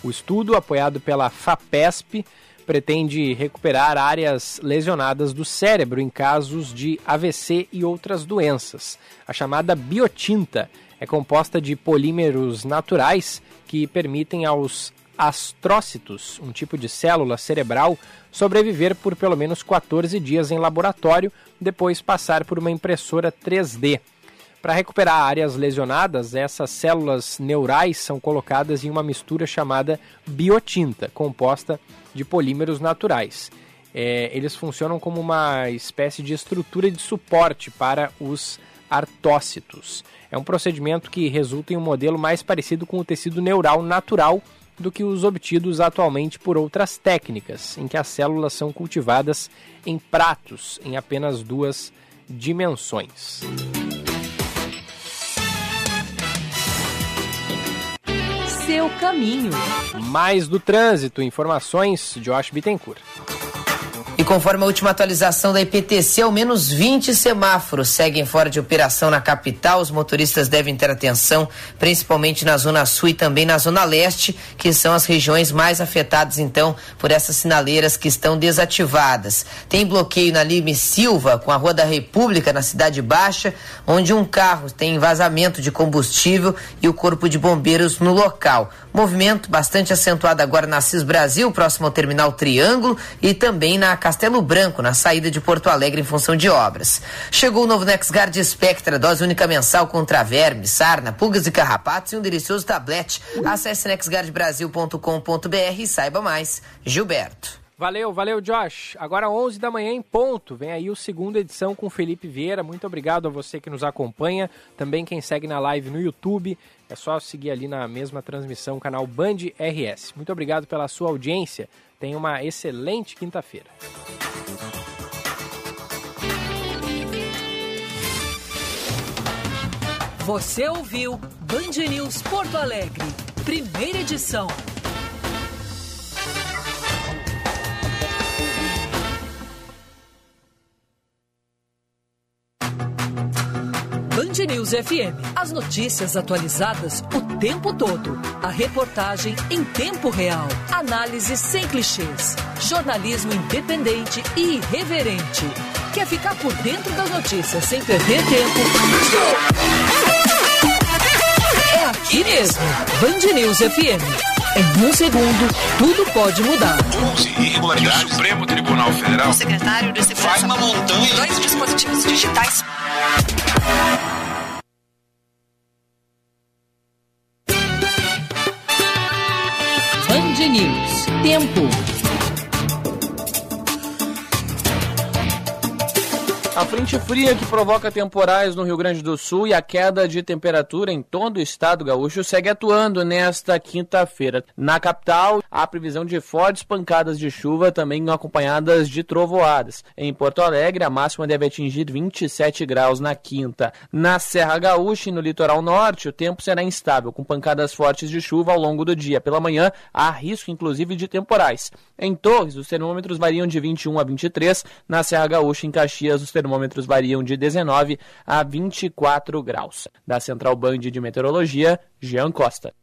O estudo, apoiado pela FAPESP, pretende recuperar áreas lesionadas do cérebro em casos de AVC e outras doenças. A chamada biotinta é composta de polímeros naturais que permitem aos astrócitos, um tipo de célula cerebral, sobreviver por pelo menos 14 dias em laboratório, depois passar por uma impressora 3D. Para recuperar áreas lesionadas, essas células neurais são colocadas em uma mistura chamada biotinta, composta de polímeros naturais. É, eles funcionam como uma espécie de estrutura de suporte para os artócitos. É um procedimento que resulta em um modelo mais parecido com o tecido neural natural do que os obtidos atualmente por outras técnicas, em que as células são cultivadas em pratos em apenas duas dimensões. Seu caminho. Mais do trânsito, informações, Josh Bittencourt. Conforme a última atualização da IPTC, ao menos 20 semáforos seguem fora de operação na capital. Os motoristas devem ter atenção, principalmente na Zona Sul e também na Zona Leste, que são as regiões mais afetadas, então, por essas sinaleiras que estão desativadas. Tem bloqueio na Lime Silva, com a Rua da República, na Cidade Baixa, onde um carro tem vazamento de combustível e o Corpo de Bombeiros no local. Movimento bastante acentuado agora na CIS Brasil, próximo ao terminal Triângulo, e também na Castelo Branco, na saída de Porto Alegre em função de obras. Chegou o novo NexGard Spectra, dose única mensal contra vermes, sarna, pulgas e carrapatos e um delicioso tablete. Acesse nexgardbrasil.com.br e saiba mais. Gilberto. Valeu, valeu, Josh. Agora 11 da manhã em ponto. Vem aí o segunda edição com Felipe Vieira. Muito obrigado a você que nos acompanha. Também quem segue na live no YouTube. É só seguir ali na mesma transmissão, canal Band RS. Muito obrigado pela sua audiência. Tenha uma excelente quinta-feira. Você ouviu Band News Porto Alegre, primeira edição. Band News FM. As notícias atualizadas o tempo todo. A reportagem em tempo real. Análise sem clichês. Jornalismo independente e irreverente. Quer ficar por dentro das notícias sem perder tempo? É aqui mesmo. Band News FM. Em um segundo, tudo pode mudar. 11 irregularidades. O Supremo Tribunal Federal. O secretário de Segurança. Faz uma montanha. Dois dispositivos digitais. Band News. Tempo. A frente fria que provoca temporais no Rio Grande do Sul e a queda de temperatura em todo o estado gaúcho segue atuando nesta quinta-feira. Na capital, há previsão de fortes pancadas de chuva, também acompanhadas de trovoadas. Em Porto Alegre, a máxima deve atingir 27 graus na quinta. Na Serra Gaúcha e no litoral norte, o tempo será instável, com pancadas fortes de chuva ao longo do dia. Pela manhã, há risco inclusive de temporais. Em Torres, os termômetros variam de 21 a 23. Na Serra Gaúcha e em Caxias, os termômetros variam de 19 a 24 graus. Da Central Band de Meteorologia, Jean Costa.